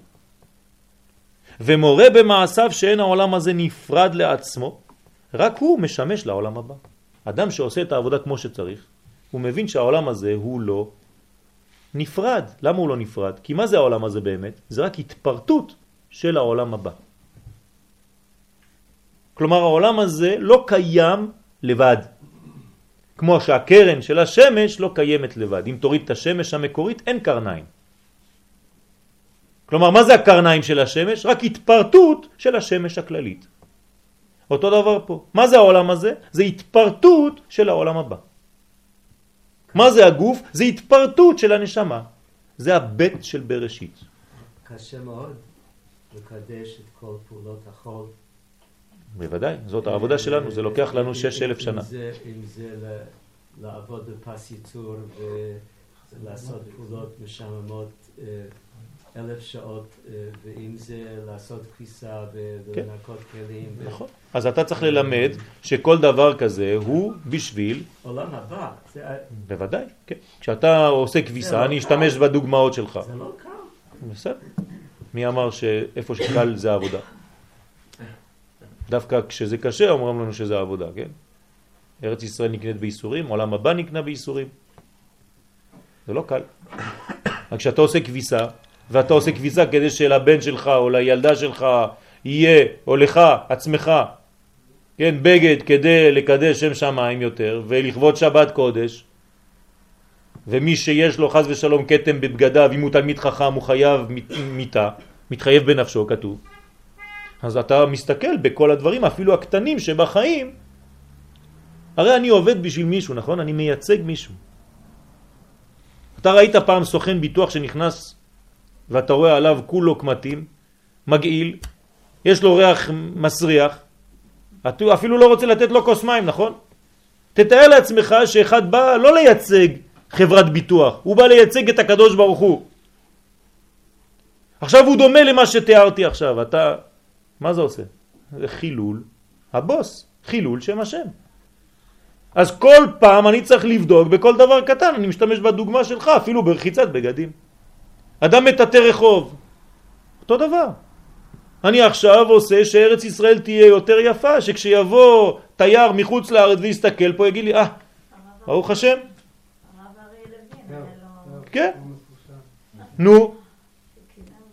ומורה במעשיו שאין העולם הזה נפרד לעצמו, רק הוא משמש לעולם הבא. אדם שעושה את העבודה כמו שצריך, הוא מבין שהעולם הזה הוא לא נפרד. למה הוא לא נפרד? כי מה זה העולם הזה באמת? זה רק התפרטות של העולם הבא. כלומר העולם הזה לא קיים לבד. כמו שהקרן של השמש לא קיימת לבד. אם תוריד את השמש המקורית אין קרניים. כלומר מה זה הקרניים של השמש? רק התפרטות של השמש הכללית. אותו דבר פה. מה זה העולם הזה? זה התפרטות של העולם הבא. מה זה הגוף? זה התפרטות של הנשמה. זה הבית של בראשית.
קשה מאוד לקדש את כל פעולות החול.
בוודאי, זאת העבודה שלנו, זה לוקח לנו שש אלף שנה.
אם זה, לעבוד בפס ייצור ולעשות פעולות משעממות אה, אלף שעות, אה, ואם זה לעשות כביסה ולנקות כלים.
נכון. אז אתה צריך ללמד שכל דבר כזה הוא בשביל...
עולם הבא.
בוודאי, כן. כשאתה עושה כביסה, אני אשתמש בדוגמאות שלך.
זה לא קל.
בסדר. מי אמר שאיפה שקל זה עבודה? דווקא כשזה קשה אומרים לנו שזה עבודה, כן? ארץ ישראל נקנית בייסורים, עולם הבא נקנה בייסורים. זה לא קל. רק כשאתה עושה כביסה, ואתה עושה כביסה כדי שלבן שלך או לילדה שלך יהיה, או לך, עצמך, כן, בגד כדי לקדש שם שמיים יותר ולכבוד שבת קודש. ומי שיש לו חז ושלום קטם בבגדיו, אם הוא תלמיד חכם הוא חייב מיטה, מתחייב בנפשו כתוב. אז אתה מסתכל בכל הדברים אפילו הקטנים שבחיים. הרי אני עובד בשביל מישהו, נכון? אני מייצג מישהו. אתה ראית פעם סוכן ביטוח שנכנס ואתה רואה עליו כולו קמטים, מגעיל, יש לו ריח מסריח, אתה אפילו לא רוצה לתת לו כוס מים, נכון? תתאר לעצמך שאחד בא לא לייצג חברת ביטוח, הוא בא לייצג את הקדוש ברוך הוא. עכשיו הוא דומה למה שתיארתי עכשיו, אתה... מה זה עושה? זה חילול הבוס, חילול שם השם. אז כל פעם אני צריך לבדוק בכל דבר קטן, אני משתמש בדוגמה שלך, אפילו ברחיצת בגדים. אדם מטאטא רחוב, אותו דבר. אני עכשיו עושה שארץ ישראל תהיה יותר יפה, שכשיבוא תייר מחוץ לארץ ויסתכל פה יגיד לי, אה, ברוך השם. כן. נו,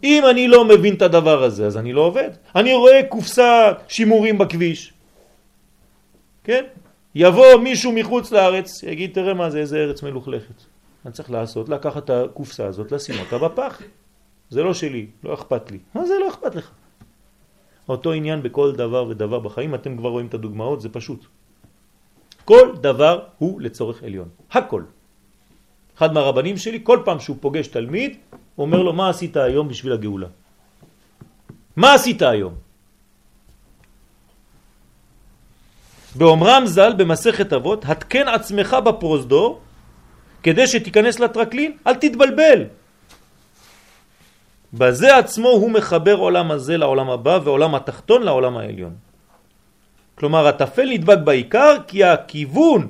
אם אני לא מבין את הדבר הזה, אז אני לא עובד. אני רואה קופסה שימורים בכביש. כן? יבוא מישהו מחוץ לארץ, יגיד, תראה מה זה, איזה ארץ מלוכלכת. אני צריך לעשות, לקחת את הקופסה הזאת, לשים אותה בפח. זה לא שלי, לא אכפת לי. מה זה לא אכפת לך? אותו עניין בכל דבר ודבר בחיים, אתם כבר רואים את הדוגמאות, זה פשוט. כל דבר הוא לצורך עליון. הכל. אחד מהרבנים שלי, כל פעם שהוא פוגש תלמיד, הוא אומר לו, מה עשית היום בשביל הגאולה? מה עשית היום? באומרם ז"ל במסכת אבות, התקן עצמך בפרוזדור כדי שתיכנס לטרקלין, אל תתבלבל. בזה עצמו הוא מחבר עולם הזה לעולם הבא ועולם התחתון לעולם העליון. כלומר, התפל נדבק בעיקר כי הכיוון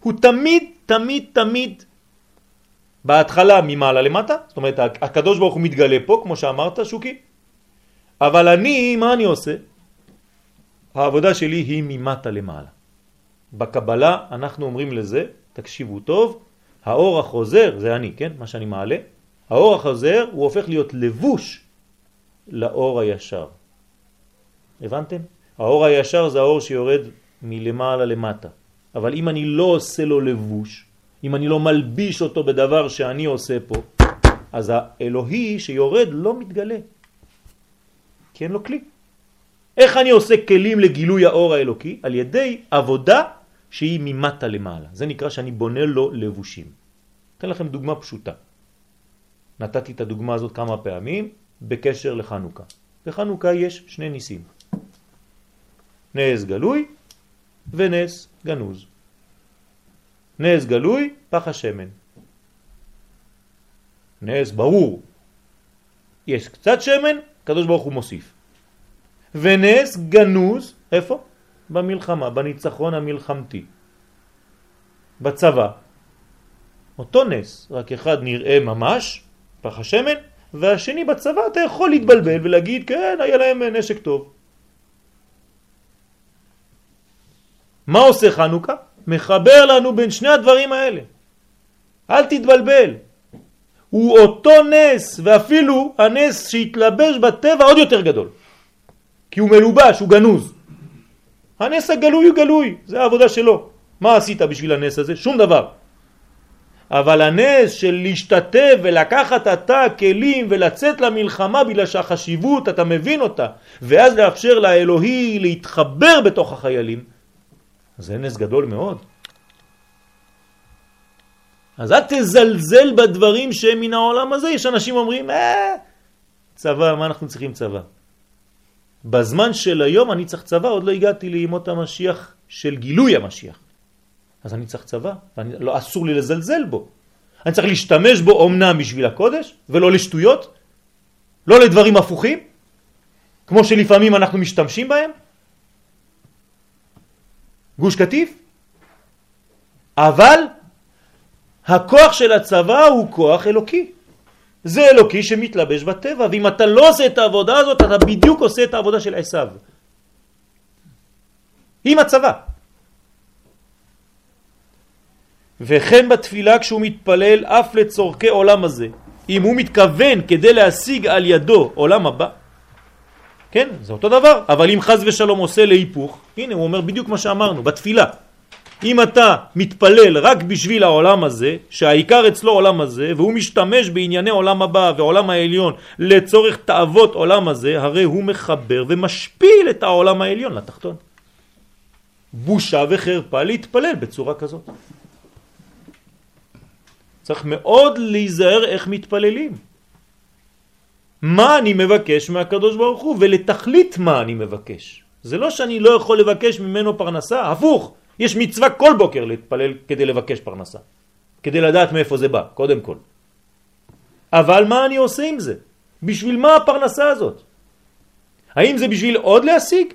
הוא תמיד, תמיד, תמיד בהתחלה ממעלה למטה, זאת אומרת, הקדוש ברוך הוא מתגלה פה, כמו שאמרת, שוקי, אבל אני, מה אני עושה? העבודה שלי היא ממטה למעלה. בקבלה אנחנו אומרים לזה, תקשיבו טוב, האור החוזר, זה אני, כן? מה שאני מעלה, האור החוזר הוא הופך להיות לבוש לאור הישר. הבנתם? האור הישר זה האור שיורד מלמעלה למטה. אבל אם אני לא עושה לו לבוש, אם אני לא מלביש אותו בדבר שאני עושה פה, אז האלוהי שיורד לא מתגלה. כי אין לו כלי. איך אני עושה כלים לגילוי האור האלוקי? על ידי עבודה שהיא ממטה למעלה. זה נקרא שאני בונה לו לבושים. אתן לכם דוגמה פשוטה. נתתי את הדוגמה הזאת כמה פעמים בקשר לחנוכה. בחנוכה יש שני ניסים. נס גלוי ונס גנוז. נס גלוי, פח השמן. נס ברור. יש קצת שמן, קדוש ברוך הוא מוסיף. ונס גנוז, איפה? במלחמה, בניצחון המלחמתי. בצבא. אותו נס, רק אחד נראה ממש, פח השמן, והשני בצבא אתה יכול להתבלבל ולהגיד, כן, היה להם נשק טוב. מה עושה חנוכה? מחבר לנו בין שני הדברים האלה. אל תתבלבל. הוא אותו נס, ואפילו הנס שהתלבש בטבע עוד יותר גדול. כי הוא מלובש, הוא גנוז. הנס הגלוי הוא גלוי, זה העבודה שלו. מה עשית בשביל הנס הזה? שום דבר. אבל הנס של להשתתף ולקחת אתה כלים ולצאת למלחמה בגלל שהחשיבות, אתה מבין אותה, ואז לאפשר לאלוהי להתחבר בתוך החיילים, זה נס גדול מאוד. אז אל תזלזל בדברים שהם מן העולם הזה. יש אנשים אומרים, אה, צבא, מה אנחנו צריכים צבא? בזמן של היום אני צריך צבא, עוד לא הגעתי לימות המשיח של גילוי המשיח. אז אני צריך צבא, ולא, אסור לי לזלזל בו. אני צריך להשתמש בו אמנם בשביל הקודש, ולא לשטויות, לא לדברים הפוכים, כמו שלפעמים אנחנו משתמשים בהם. גוש קטיף. אבל הכוח של הצבא הוא כוח אלוקי. זה אלוקי שמתלבש בטבע, ואם אתה לא עושה את העבודה הזאת, אתה בדיוק עושה את העבודה של עשיו. עם הצבא. וכן בתפילה כשהוא מתפלל אף לצורכי עולם הזה. אם הוא מתכוון כדי להשיג על ידו עולם הבא, כן, זה אותו דבר. אבל אם חז ושלום עושה להיפוך, הנה הוא אומר בדיוק מה שאמרנו, בתפילה. אם אתה מתפלל רק בשביל העולם הזה, שהעיקר אצלו עולם הזה, והוא משתמש בענייני עולם הבא ועולם העליון לצורך תאוות עולם הזה, הרי הוא מחבר ומשפיל את העולם העליון לתחתון. בושה וחרפה להתפלל בצורה כזאת. צריך מאוד להיזהר איך מתפללים. מה אני מבקש מהקדוש ברוך הוא ולתכלית מה אני מבקש. זה לא שאני לא יכול לבקש ממנו פרנסה, הפוך. יש מצווה כל בוקר להתפלל כדי לבקש פרנסה. כדי לדעת מאיפה זה בא, קודם כל. אבל מה אני עושה עם זה? בשביל מה הפרנסה הזאת? האם זה בשביל עוד להשיג?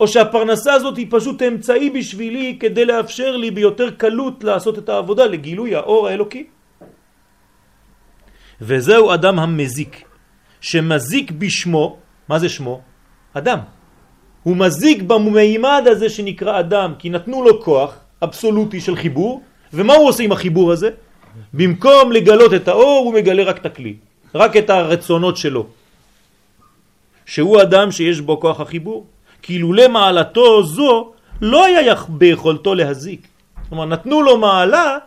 או שהפרנסה הזאת היא פשוט אמצעי בשבילי כדי לאפשר לי ביותר קלות לעשות את העבודה לגילוי האור האלוקי? וזהו אדם המזיק, שמזיק בשמו, מה זה שמו? אדם. הוא מזיק במימד הזה שנקרא אדם, כי נתנו לו כוח אבסולוטי של חיבור, ומה הוא עושה עם החיבור הזה? במקום לגלות את האור, הוא מגלה רק את הכלי, רק את הרצונות שלו. שהוא אדם שיש בו כוח החיבור. כי לולא מעלתו זו, לא היה ביכולתו להזיק. כלומר, נתנו לו מעלה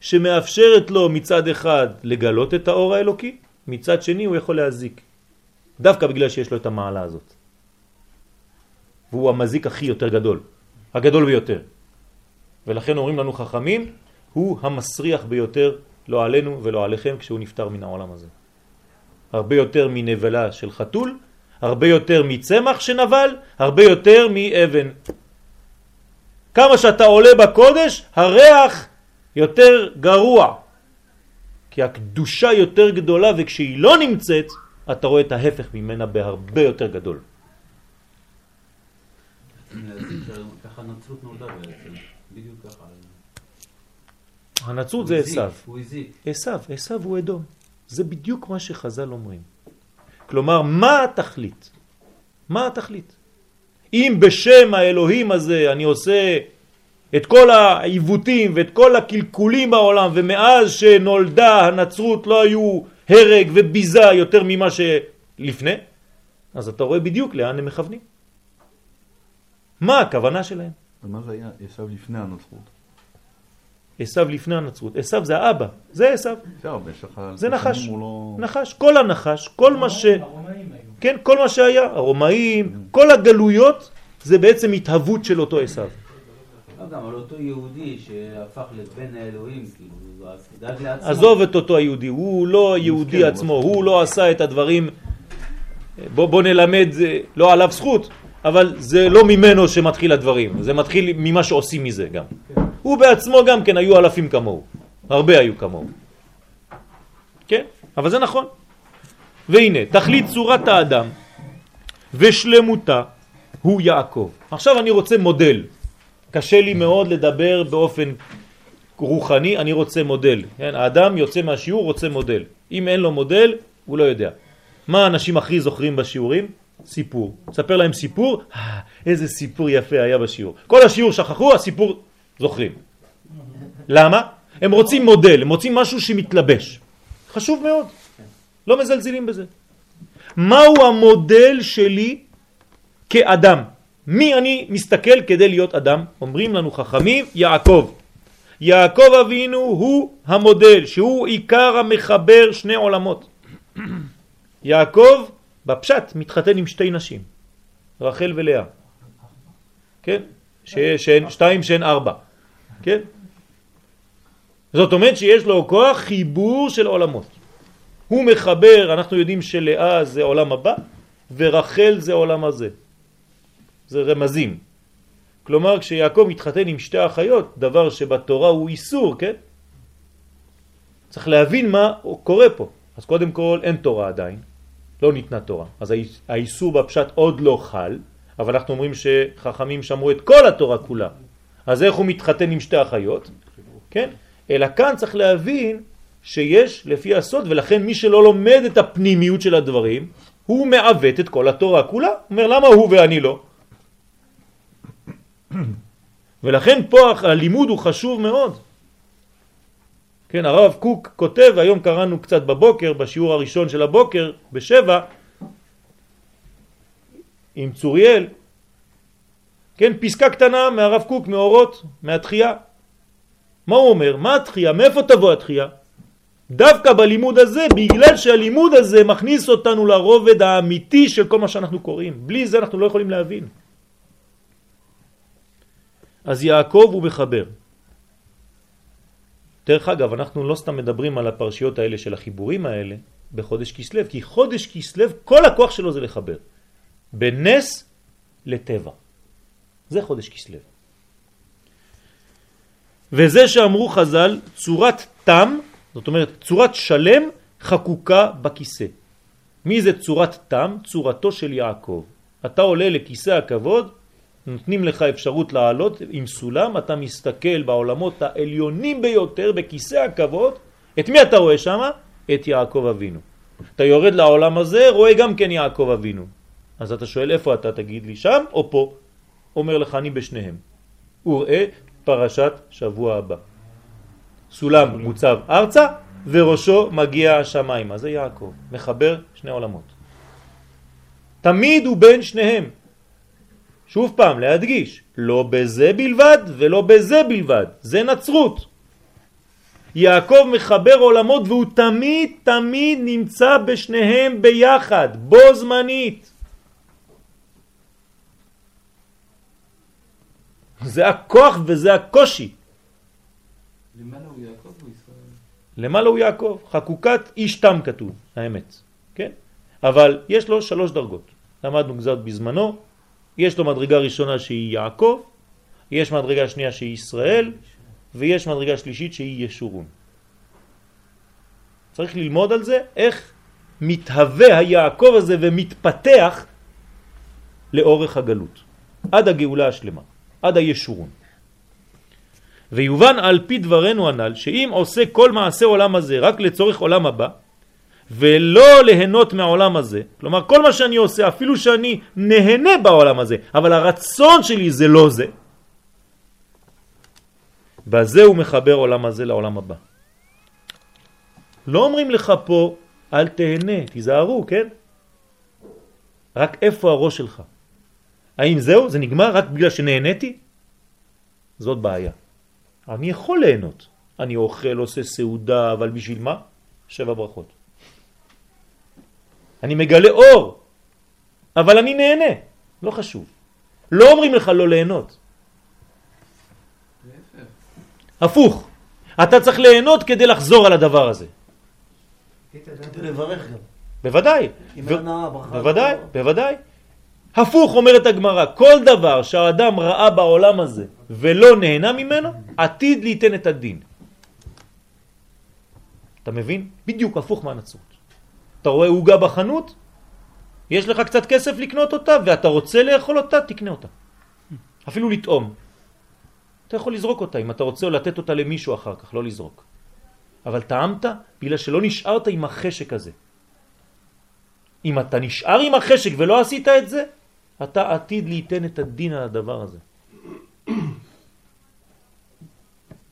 שמאפשרת לו מצד אחד לגלות את האור האלוקי, מצד שני הוא יכול להזיק. דווקא בגלל שיש לו את המעלה הזאת. והוא המזיק הכי יותר גדול, הגדול ביותר. ולכן אומרים לנו חכמים, הוא המסריח ביותר, לא עלינו ולא עליכם, כשהוא נפטר מן העולם הזה. הרבה יותר מנבלה של חתול, הרבה יותר מצמח שנבל, הרבה יותר מאבן. כמה שאתה עולה בקודש, הריח יותר גרוע. כי הקדושה יותר גדולה, וכשהיא לא נמצאת, אתה רואה את ההפך ממנה בהרבה יותר גדול.
ככה הנצרות נולדה בעצם, בדיוק ככה.
הנצרות זה עשיו.
הוא הזיק.
עשיו, עשיו הוא אדום. זה בדיוק מה שחז"ל אומרים. כלומר, מה התכלית? מה התכלית? אם בשם האלוהים הזה אני עושה את כל העיוותים ואת כל הקלקולים בעולם ומאז שנולדה הנצרות לא היו הרג וביזה יותר ממה שלפני, אז אתה רואה בדיוק לאן הם מכוונים. מה הכוונה שלהם?
ומה זה היה עשיו לפני הנצרות?
עשיו לפני הנצרות. עשיו זה האבא, זה עשיו. זה נחש.
לא...
נחש, כל הנחש, כל מה ש... כן, כל מה שהיה, הרומאים, כל הגלויות, זה בעצם התהוות של אותו עשיו.
לא, גם על אותו יהודי שהפך לבן האלוהים, כאילו, אז דאג לעצמו.
עזוב את אותו היהודי, הוא לא יהודי עצמו, הוא לא עשה את הדברים, בוא, בוא נלמד, זה לא עליו זכות, אבל זה לא ממנו שמתחיל הדברים, זה מתחיל ממה שעושים מזה גם. הוא בעצמו גם כן היו אלפים כמוהו, הרבה היו כמוהו. כן, אבל זה נכון. והנה, תכלית צורת האדם ושלמותה הוא יעקב. עכשיו אני רוצה מודל. קשה לי מאוד לדבר באופן רוחני, אני רוצה מודל. כן? האדם יוצא מהשיעור, רוצה מודל. אם אין לו מודל, הוא לא יודע. מה האנשים הכי זוכרים בשיעורים? סיפור. ספר להם סיפור, אה, איזה סיפור יפה היה בשיעור. כל השיעור שכחו, הסיפור זוכרים. למה? הם רוצים מודל, הם רוצים משהו שמתלבש. חשוב מאוד. לא מזלזלים בזה. מהו המודל שלי כאדם? מי אני מסתכל כדי להיות אדם? אומרים לנו חכמים, יעקב. יעקב אבינו הוא המודל, שהוא עיקר המחבר שני עולמות. יעקב בפשט מתחתן עם שתי נשים, רחל ולאה. כן? שהן, שתיים שהן ארבע. כן? זאת אומרת שיש לו כוח חיבור של עולמות. הוא מחבר, אנחנו יודעים שלאה זה עולם הבא ורחל זה עולם הזה. זה רמזים. כלומר כשיעקב מתחתן עם שתי אחיות, דבר שבתורה הוא איסור, כן? צריך להבין מה קורה פה. אז קודם כל אין תורה עדיין, לא ניתנה תורה. אז האיסור בפשט עוד לא חל, אבל אנחנו אומרים שחכמים שמרו את כל התורה כולה. אז איך הוא מתחתן עם שתי אחיות? כן? אלא כאן צריך להבין שיש לפי הסוד, ולכן מי שלא לומד את הפנימיות של הדברים, הוא מעוות את כל התורה כולה. אומר, למה הוא ואני לא? ולכן פה הלימוד הוא חשוב מאוד. כן, הרב קוק כותב, היום קראנו קצת בבוקר, בשיעור הראשון של הבוקר, בשבע, עם צוריאל, כן, פסקה קטנה מהרב קוק, מאורות, מהתחייה. מה הוא אומר? מה התחייה? מאיפה תבוא התחייה? דווקא בלימוד הזה, בגלל שהלימוד הזה מכניס אותנו לרובד האמיתי של כל מה שאנחנו קוראים. בלי זה אנחנו לא יכולים להבין. אז יעקב הוא מחבר. דרך אגב, אנחנו לא סתם מדברים על הפרשיות האלה של החיבורים האלה בחודש כסלב, כי חודש כסלב, כל הכוח שלו זה לחבר. בנס לטבע. זה חודש כסלב. וזה שאמרו חז"ל, צורת תם, זאת אומרת צורת שלם חקוקה בכיסא. מי זה צורת תם? צורתו של יעקב. אתה עולה לכיסא הכבוד, נותנים לך אפשרות לעלות עם סולם, אתה מסתכל בעולמות העליונים ביותר בכיסא הכבוד, את מי אתה רואה שם? את יעקב אבינו. אתה יורד לעולם הזה, רואה גם כן יעקב אבינו. אז אתה שואל איפה אתה תגיד לי, שם או פה? אומר לך אני בשניהם. וראה פרשת שבוע הבא. סולם מוצב ארצה וראשו מגיע השמיים. זה יעקב, מחבר שני עולמות. תמיד הוא בין שניהם. שוב פעם, להדגיש, לא בזה בלבד ולא בזה בלבד, זה נצרות. יעקב מחבר עולמות והוא תמיד תמיד נמצא בשניהם ביחד, בו זמנית. זה הכוח וזה הקושי.
למעלה הוא יעקב או ישראל?
למעלה הוא יעקב, חקוקת איש תם כתוב, האמת, כן? אבל יש לו שלוש דרגות. למדנו קצת בזמנו, יש לו מדרגה ראשונה שהיא יעקב, יש מדרגה שנייה שהיא ישראל, ויש מדרגה שלישית שהיא ישורון. צריך ללמוד על זה איך מתהווה היעקב הזה ומתפתח לאורך הגלות, עד הגאולה השלמה, עד הישורון. ויובן על פי דברנו הנ"ל שאם עושה כל מעשה עולם הזה רק לצורך עולם הבא ולא ליהנות מהעולם הזה, כלומר כל מה שאני עושה אפילו שאני נהנה בעולם הזה אבל הרצון שלי זה לא זה, בזה הוא מחבר עולם הזה לעולם הבא. לא אומרים לך פה אל תהנה, תיזהרו, כן? רק איפה הראש שלך? האם זהו? זה נגמר רק בגלל שנהניתי? זאת בעיה. אני יכול ליהנות. אני אוכל, עושה סעודה, אבל בשביל מה? שבע ברכות. אני מגלה אור, אבל אני נהנה, לא חשוב. לא אומרים לך לא ליהנות. הפוך, אתה צריך ליהנות כדי לחזור על הדבר הזה.
כדי לברך גם.
בוודאי. בוודאי, בוודאי. הפוך אומרת הגמרא, כל דבר שהאדם ראה בעולם הזה ולא נהנה ממנו, עתיד ליתן את הדין. אתה מבין? בדיוק הפוך מהנצרות. אתה רואה עוגה בחנות, יש לך קצת כסף לקנות אותה ואתה רוצה לאכול אותה, תקנה אותה. אפילו לטעום. אתה יכול לזרוק אותה אם אתה רוצה או לתת אותה למישהו אחר כך, לא לזרוק. אבל טעמת בגלל שלא נשארת עם החשק הזה. אם אתה נשאר עם החשק ולא עשית את זה, אתה עתיד ליתן את הדין על הדבר הזה.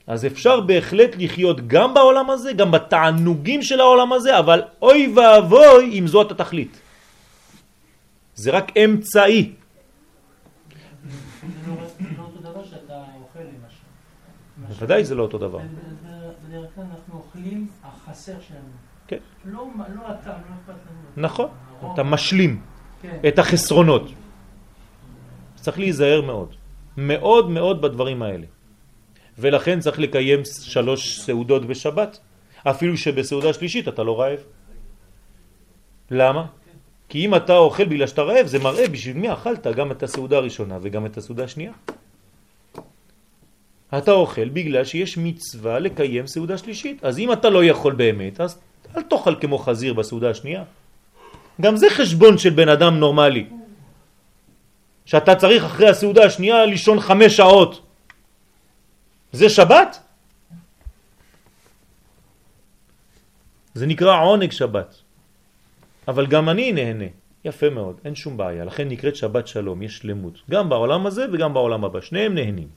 אז אפשר בהחלט לחיות גם בעולם הזה, גם בתענוגים של העולם הזה, אבל אוי ואבוי אם זאת התכלית. זה רק אמצעי.
לא לא.
בוודאי זה לא אותו דבר.
בדרך כלל אנחנו אוכלים החסר שלנו.
כן.
לא לא הטעם, לא אכפת לנו.
נכון, אתה משלים
כן.
את החסרונות. צריך להיזהר מאוד, מאוד מאוד בדברים האלה. ולכן צריך לקיים שלוש סעודות בשבת, אפילו שבסעודה שלישית אתה לא רעב. למה? כי אם אתה אוכל בגלל שאתה רעב, זה מראה בשביל מי אכלת גם את הסעודה הראשונה וגם את הסעודה השנייה. אתה אוכל בגלל שיש מצווה לקיים סעודה שלישית. אז אם אתה לא יכול באמת, אז אל תאכל כמו חזיר בסעודה השנייה. גם זה חשבון של בן אדם נורמלי. שאתה צריך אחרי הסעודה השנייה לישון חמש שעות. זה שבת? זה נקרא עונג שבת. אבל גם אני נהנה. יפה מאוד, אין שום בעיה. לכן נקראת שבת שלום, יש שלמות. גם בעולם הזה וגם בעולם הבא. שניהם נהנים.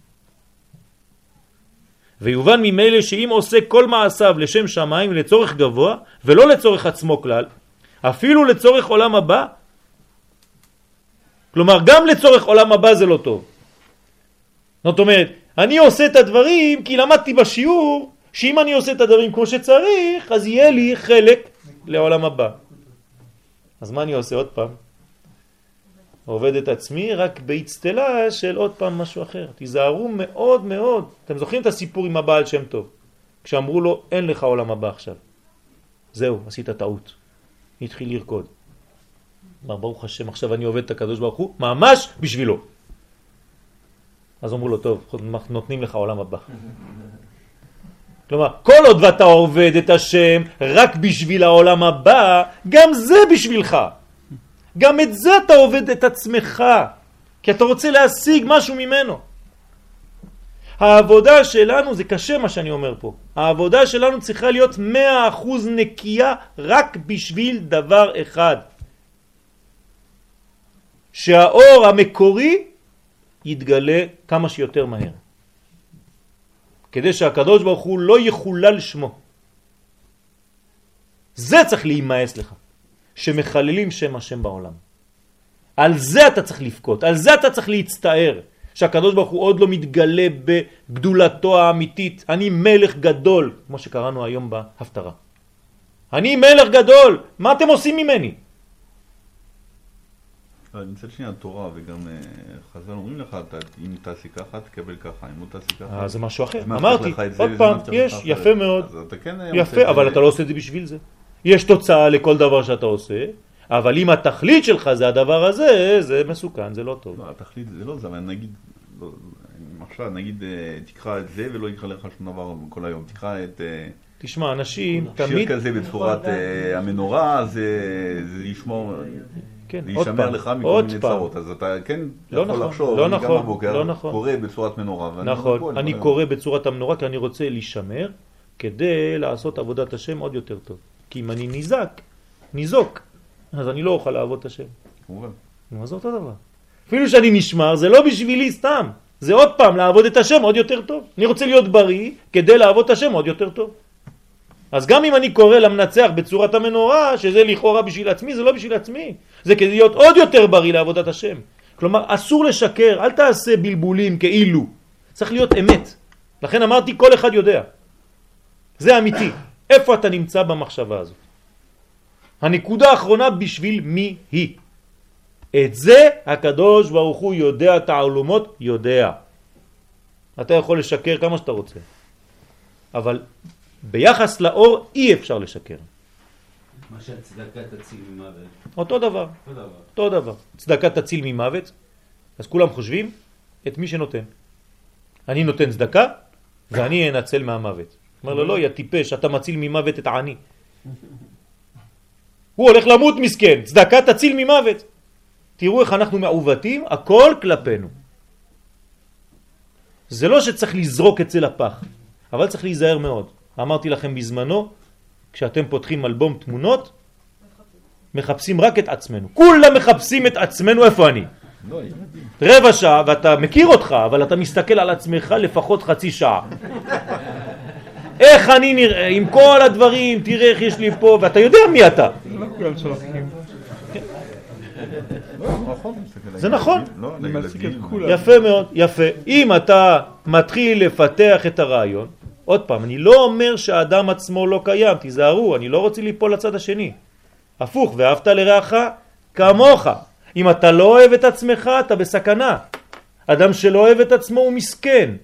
ויובן ממילא שאם עושה כל מעשיו לשם שמיים לצורך גבוה ולא לצורך עצמו כלל, אפילו לצורך עולם הבא, כלומר גם לצורך עולם הבא זה לא טוב. זאת אומרת, אני עושה את הדברים כי למדתי בשיעור שאם אני עושה את הדברים כמו שצריך אז יהיה לי חלק לעולם הבא. אז מה אני עושה עוד פעם? עובד את עצמי רק באצטלה של עוד פעם משהו אחר. תיזהרו מאוד מאוד. אתם זוכרים את הסיפור עם הבעל שם טוב? כשאמרו לו אין לך עולם הבא עכשיו. זהו, עשית טעות. התחיל לרקוד. אמר ברוך השם עכשיו אני עובד את הקדוש ברוך הוא ממש בשבילו. אז אמרו לו טוב, נותנים לך עולם הבא. כלומר, כל עוד ואתה עובד את השם רק בשביל העולם הבא, גם זה בשבילך. גם את זה אתה עובד את עצמך, כי אתה רוצה להשיג משהו ממנו. העבודה שלנו, זה קשה מה שאני אומר פה, העבודה שלנו צריכה להיות מאה אחוז נקייה רק בשביל דבר אחד. שהאור המקורי יתגלה כמה שיותר מהר. כדי שהקדוש ברוך הוא לא יחולל שמו. זה צריך להימאס לך, שמחללים שם השם בעולם. על זה אתה צריך לבכות, על זה אתה צריך להצטער, שהקדוש ברוך הוא עוד לא מתגלה בגדולתו האמיתית. אני מלך גדול, כמו שקראנו היום בהפטרה. אני מלך גדול, מה אתם עושים ממני?
אבל מצד שני התורה וגם אה, חז"ל אומרים לך, אם תעשי ככה תקבל ככה, אם לא תעשי ככה...
אה, זה משהו אחר. אמרתי, עוד פעם, יש, יפה. מאוד.
כן
יפה, אבל. אתה לא עושה את זה בשביל זה. יש תוצאה לכל דבר שאתה עושה, אבל אם התכלית שלך זה הדבר הזה, זה מסוכן, זה לא טוב.
לא, התכלית זה לא זה, אבל נגיד, לא, עכשיו נגיד אה, תקרא את זה ולא יקרא לך שום דבר כל היום, תקרא את אה,
תשמע, אנשים
שיר
תמיד...
כזה בצורת אה, המנורה, זה זה ישמור,
כן, עוד
יישמר
פעם,
לך מכל
עוד
מיני
פעם.
צרות, אז אתה כן
לא
יכול
נכון,
לחשוב,
לא
אני גם
נכון,
בבוקר
לא נכון.
קורא בצורת מנורה, ואני
נכון,
רגוע,
אני קורא. בצורת המנורה כי אני רוצה להישמר כדי לעשות עבודת השם עוד יותר טוב. כי אם אני ניזק, ניזוק, אז אני לא אוכל לעבוד את השם.
כמובן.
נו, אז זה אותו דבר. אפילו שאני נשמר, זה לא בשבילי סתם. זה עוד פעם לעבוד את השם עוד יותר טוב. אני רוצה להיות בריא כדי לעבוד את השם עוד יותר טוב. אז גם אם אני קורא למנצח בצורת המנורה, שזה לכאורה בשביל עצמי, זה לא בשביל עצמי. זה כדי להיות עוד יותר בריא לעבודת השם. כלומר, אסור לשקר, אל תעשה בלבולים כאילו. צריך להיות אמת. לכן אמרתי, כל אחד יודע. זה אמיתי. איפה אתה נמצא במחשבה הזאת? הנקודה האחרונה בשביל מי היא. את זה הקדוש ברוך הוא יודע, תעלומות יודע. אתה יכול לשקר כמה שאתה רוצה, אבל ביחס לאור אי אפשר לשקר.
מה שהצדקה תציל ממוות.
אותו דבר,
אותו דבר.
אותו דבר. צדקה תציל ממוות, אז כולם חושבים את מי שנותן. אני נותן צדקה ואני אנצל מהמוות. אומר לו, לא, יא טיפש, אתה מציל ממוות את העני. הוא הולך למות מסכן, צדקה תציל ממוות. תראו איך אנחנו מעוותים, הכל כלפינו. זה לא שצריך לזרוק את זה לפח, אבל צריך להיזהר מאוד. אמרתי לכם בזמנו, כשאתם פותחים אלבום תמונות, מחפשים רק את עצמנו. כולם מחפשים את עצמנו, איפה אני?
לא.
רבע שעה, ואתה מכיר אותך, אבל אתה מסתכל על עצמך לפחות חצי שעה. איך אני נראה, עם כל הדברים, תראה איך יש לי פה, ואתה יודע מי אתה.
לא כולם.
לא,
זה נכון.
לא.
יפה מאוד, יפה. אם אתה מתחיל לפתח את הרעיון, עוד פעם, אני לא אומר שהאדם עצמו לא קיים, תיזהרו, אני לא רוצה ליפול לצד השני. הפוך, ואהבת לרעך כמוך. אם אתה לא אוהב את עצמך, אתה בסכנה. אדם שלא אוהב את עצמו הוא מסכן.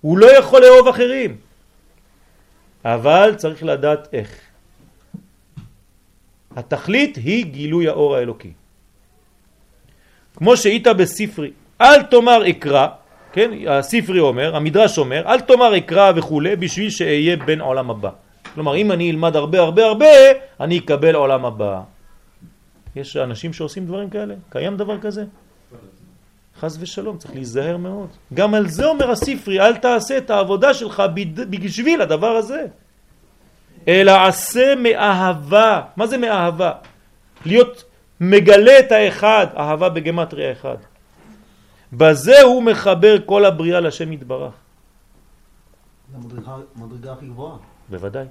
הוא לא יכול לאהוב אחרים. אבל צריך לדעת איך. התכלית היא גילוי האור האלוקי. כמו שהיית בספרי, אל תאמר אקרא, כן, הספרי אומר, המדרש אומר, אל תאמר אקרא וכו' בשביל שאהיה בן עולם הבא. כלומר, אם אני אלמד הרבה הרבה הרבה, אני אקבל עולם הבא. יש אנשים שעושים דברים כאלה? קיים דבר כזה? חס ושלום, צריך להיזהר מאוד. גם על זה אומר הספרי, אל תעשה את העבודה שלך בשביל הדבר הזה. אלא עשה מאהבה. מה זה מאהבה? להיות מגלה את האחד, אהבה בגמטריה אחד. בזה הוא מחבר כל הבריאה לשם יתברך.
המדרגה- הכי גבוהה.
בוודאי.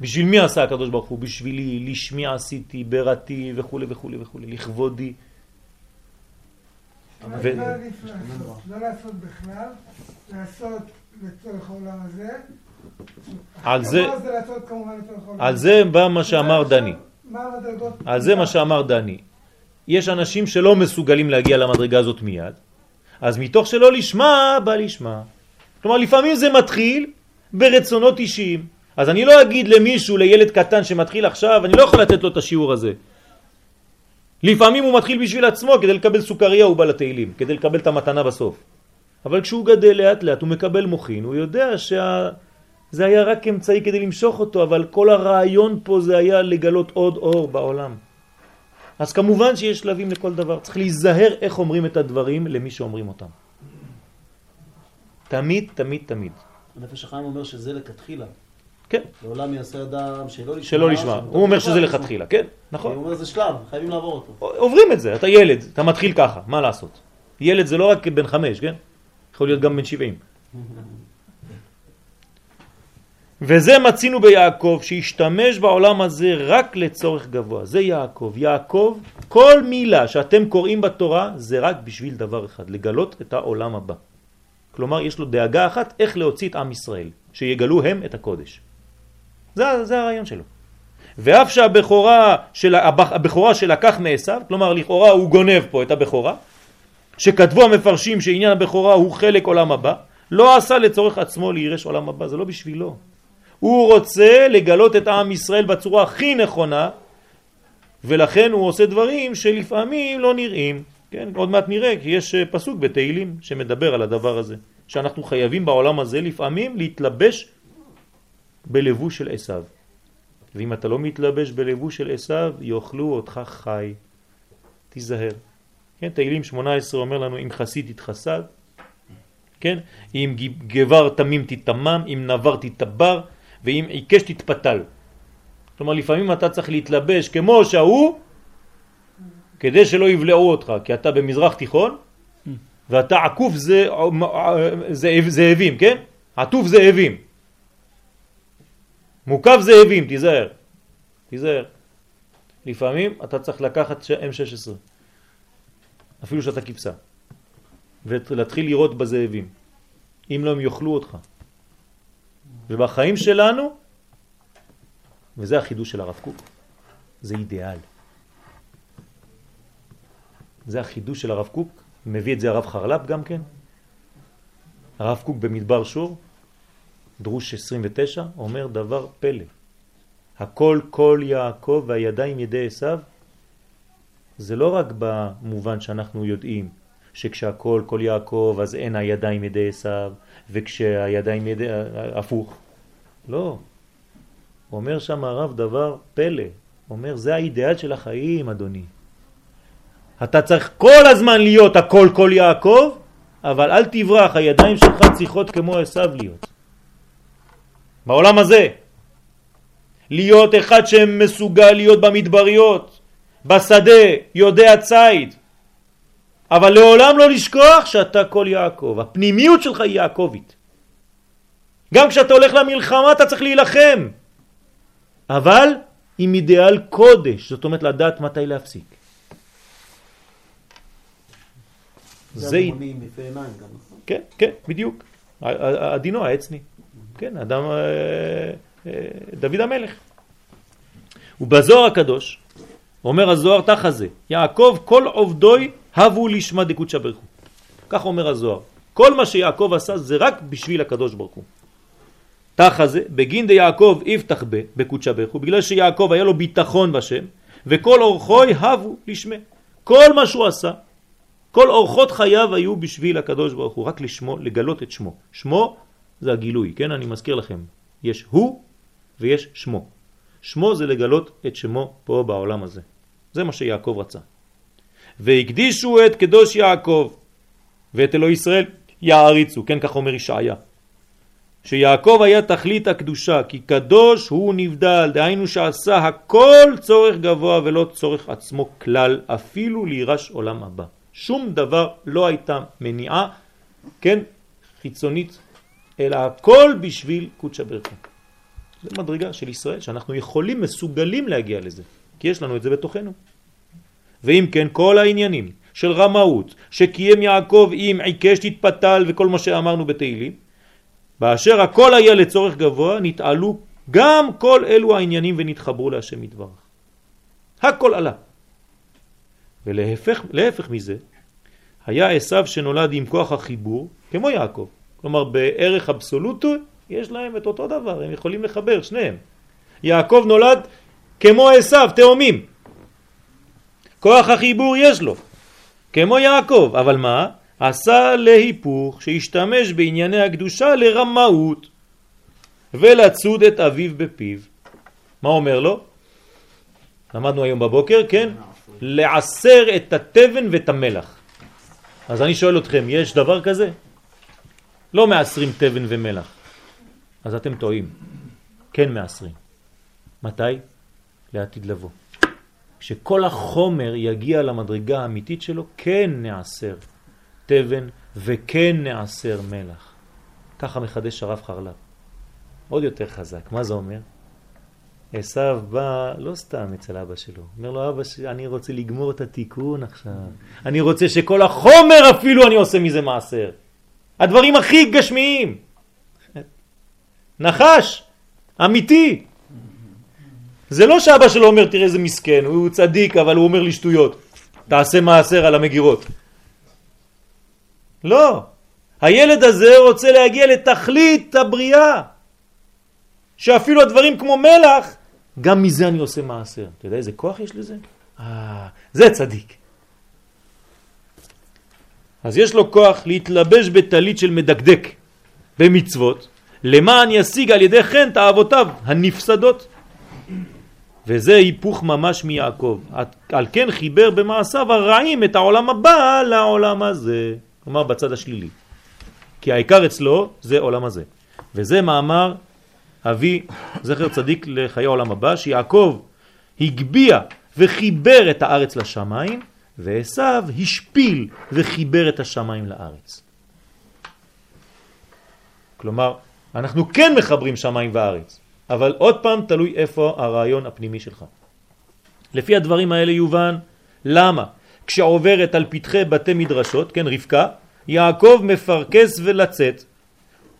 בשביל מי עשה הקדוש ברוך הוא? בשבילי, לשמי עשיתי, בראתי וכו' וכו' וכו', לכבודי.
אבל
ו-
לא לעשות, לא לעשות בכלל, לעשות לצורך העולם הזה.
על זה- על. זה בא מה שאמר דני.
מה המדרגות?
על זה מה שאמר דני. יש אנשים שלא מסוגלים להגיע למדרגה הזאת מיד, אז מתוך שלא לשמה, בא לשמה. כלומר, לפעמים זה מתחיל ברצונות אישיים. אז אני לא אגיד למישהו, לילד קטן שמתחיל עכשיו, אני לא יכול לתת לו את השיעור הזה. לפעמים הוא מתחיל בשביל עצמו כדי לקבל סוכריה, הוא בא לתהילים, כדי לקבל את המתנה בסוף. אבל כשהוא גדל לאט לאט, הוא מקבל מוחין, הוא יודע שזה היה רק אמצעי כדי למשוך אותו, אבל כל הרעיון פה זה היה לגלות עוד אור בעולם. אז כמובן שיש שלבים לכל דבר, צריך להיזהר איך אומרים את הדברים למי שאומרים אותם. תמיד, תמיד, תמיד.
הנפש החיים אומר שזה לכתחילה.
כן.
לעולם יעשה אדם שלא לשמה.
שלא לשמה. הוא אומר שזה לכתחילה, כן, נכון.
הוא אומר זה שלב, חייבים לעבור אותו.
עוברים את זה, אתה ילד, אתה מתחיל ככה, מה לעשות? ילד זה לא רק בן חמש, כן? יכול להיות גם בן שבעים. וזה מצינו ביעקב, שהשתמש בעולם הזה רק לצורך גבוה. זה יעקב. יעקב, כל מילה שאתם קוראים בתורה זה רק בשביל דבר אחד, לגלות את העולם הבא. כלומר, יש לו דאגה אחת איך להוציא את עם ישראל, שיגלו הם את הקודש. זה, זה הרעיון שלו. ואף שהבכורה של, הבכורה שלקח מעשיו, כלומר לכאורה הוא גונב פה את הבכורה, שכתבו המפרשים שעניין הבכורה הוא חלק עולם הבא, לא עשה לצורך עצמו להירש עולם הבא, זה לא בשבילו. הוא רוצה לגלות את עם ישראל בצורה הכי נכונה, ולכן הוא עושה דברים שלפעמים לא נראים. כן, עוד מעט נראה, כי יש אה, פסוק בתהילים שמדבר על הדבר הזה, שאנחנו חייבים בעולם הזה לפעמים להתלבש בלבוש של עשיו. ואם אתה לא מתלבש בלבוש של עשיו, יאכלו אותך חי. תיזהר. כן, תהילים 18 אומר לנו, אם חסיד תתחסד, כן, אם גבר תמים תתמם, אם נבר תתבר, ואם עיקש תתפתל. כלומר, לפעמים אתה צריך להתלבש כמו שההוא, כדי שלא יבלעו אותך, כי אתה במזרח תיכון, ואתה עקוף זה, זאבים, כן? עטוף זאבים. מוקף זאבים, תיזהר. תיזהר. לפעמים אתה צריך לקחת M16, אפילו שאתה כבשה, ולהתחיל לראות בזאבים. אם לא הם יאכלו אותך. ובחיים שלנו, וזה החידוש של הרב קוק, זה אידיאל. זה החידוש של הרב קוק, מביא את זה הרב חרל"פ גם כן. הרב קוק במדבר שור, דרוש 29, אומר דבר פלא. הכל כל יעקב והידיים ידי עשיו, זה לא רק במובן שאנחנו יודעים שכשהכל כל יעקב אז אין הידיים ידי עשיו וכשהידיים ידי... הפוך. לא. אומר שם הרב דבר פלא. אומר זה האידאל של החיים אדוני. אתה צריך כל הזמן להיות הכל כל יעקב אבל אל תברח, הידיים שלך צריכות כמו עשיו להיות. בעולם הזה. להיות אחד שמסוגל להיות במדבריות, בשדה, יודע ציד, אבל לעולם לא לשכוח שאתה כל יעקב. הפנימיות שלך היא יעקבית. גם כשאתה הולך למלחמה אתה צריך להילחם, אבל עם אידיאל קודש, זאת אומרת לדעת מתי להפסיק.
זה נכון?
כן, כן, בדיוק. הדינו העצני. כן, אדם, אה, אה, דוד המלך. ובזוהר הקדוש, אומר הזוהר תחזה, יעקב כל עובדוי הבו לשמה דקודשא ברכו. כך אומר הזוהר. כל מה שיעקב עשה זה רק בשביל הקדוש ברוך הוא. תחזה, בגין דיעקב יפתח ב, בקודשא ברכו, בגלל שיעקב היה לו ביטחון בשם, וכל אורחוי הבו לשמה. כל מה שהוא עשה, כל אורחות חייו היו בשביל הקדוש ברוך הוא, רק לשמו, לגלות את שמו. שמו זה הגילוי, כן? אני מזכיר לכם. יש הוא ויש שמו. שמו זה לגלות את שמו פה בעולם הזה. זה מה שיעקב רצה. והקדישו את קדוש יעקב ואת אלוהי ישראל יעריצו, כן כך אומר ישעיה. שיעקב היה תכלית הקדושה, כי קדוש הוא נבדל, דהיינו שעשה הכל צורך גבוה ולא צורך עצמו כלל, אפילו לירש עולם הבא. שום דבר לא הייתה מניעה, כן, חיצונית, אלא הכל בשביל קודשא ברכו. זה מדרגה של ישראל, שאנחנו יכולים, מסוגלים להגיע לזה, כי יש לנו את זה בתוכנו. ואם כן, כל העניינים של רמאות, שקיים יעקב עם עיקש תתפתל וכל מה שאמרנו בתהילים, באשר הכל היה לצורך גבוה, נתעלו גם כל אלו העניינים ונתחברו להשם יתברך. הכל עלה. ולהפך להפך מזה, היה עשיו שנולד עם כוח החיבור, כמו יעקב. כלומר, בערך אבסולוטו יש להם את אותו דבר, הם יכולים לחבר, שניהם. יעקב נולד כמו עשיו, תאומים. כוח החיבור יש לו, כמו יעקב, אבל מה? עשה להיפוך שהשתמש בענייני הקדושה לרמאות ולצוד את אביו בפיו. מה אומר לו? למדנו היום בבוקר, כן? לעשר את התבן ואת המלח. אז אני שואל אתכם, יש דבר כזה? לא מעשרים תבן ומלח. אז אתם טועים. כן מעשרים. מתי? לעתיד לבוא. כשכל החומר יגיע למדרגה האמיתית שלו, כן נעשר תבן וכן נעשר מלח. ככה מחדש הרב חרלב. עוד יותר חזק. מה זה אומר? עשיו בא לא סתם אצל אבא שלו, אומר לו אבא אני רוצה לגמור את התיקון עכשיו, אני רוצה שכל החומר אפילו אני עושה מזה מעשר, הדברים הכי גשמיים, נחש, אמיתי, זה לא שאבא שלו אומר תראה איזה מסכן, הוא צדיק אבל הוא אומר לי שטויות, תעשה מעשר על המגירות, לא, הילד הזה רוצה להגיע לתכלית הבריאה, שאפילו הדברים כמו מלח גם מזה אני עושה מעשר. אתה יודע איזה כוח יש לזה? אה, זה צדיק. אז יש לו כוח להתלבש בטלית של מדקדק במצוות, למען ישיג על ידי כן תאוותיו הנפסדות. וזה היפוך ממש מיעקב. על כן חיבר במעשיו הרעים את העולם הבא לעולם הזה. כלומר בצד השלילי. כי העיקר אצלו זה עולם הזה. וזה מאמר אבי, זכר צדיק לחיי העולם הבא, שיעקב הגביע וחיבר את הארץ לשמיים, ועשיו השפיל וחיבר את השמיים לארץ. כלומר, אנחנו כן מחברים שמיים וארץ, אבל עוד פעם תלוי איפה הרעיון הפנימי שלך. לפי הדברים האלה יובן למה כשעוברת על פתחי בתי מדרשות, כן רבקה, יעקב מפרקס ולצאת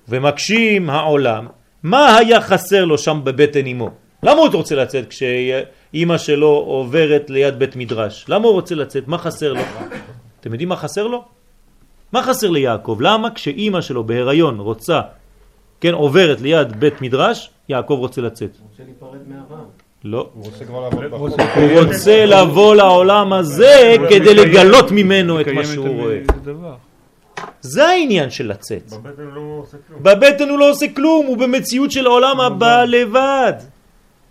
ומקשים העולם מה היה חסר לו שם בבטן אמו? למה הוא רוצה לצאת כשאימא שלו עוברת ליד בית מדרש? למה הוא רוצה לצאת? מה חסר לו? אתם יודעים מה חסר לו? מה חסר ליעקב? למה כשאימא שלו בהיריון רוצה, כן, עוברת ליד בית מדרש, יעקב רוצה לצאת?
הוא רוצה להיפרד מאברהם.
לא.
הוא רוצה כבר לעבוד.
הוא רוצה לבוא לעולם הזה כדי לגלות ממנו את מה שהוא רואה. זה העניין של לצאת.
בבטן הוא לא עושה כלום.
בבטן הוא לא עושה כלום, הוא במציאות של עולם הבא לבד.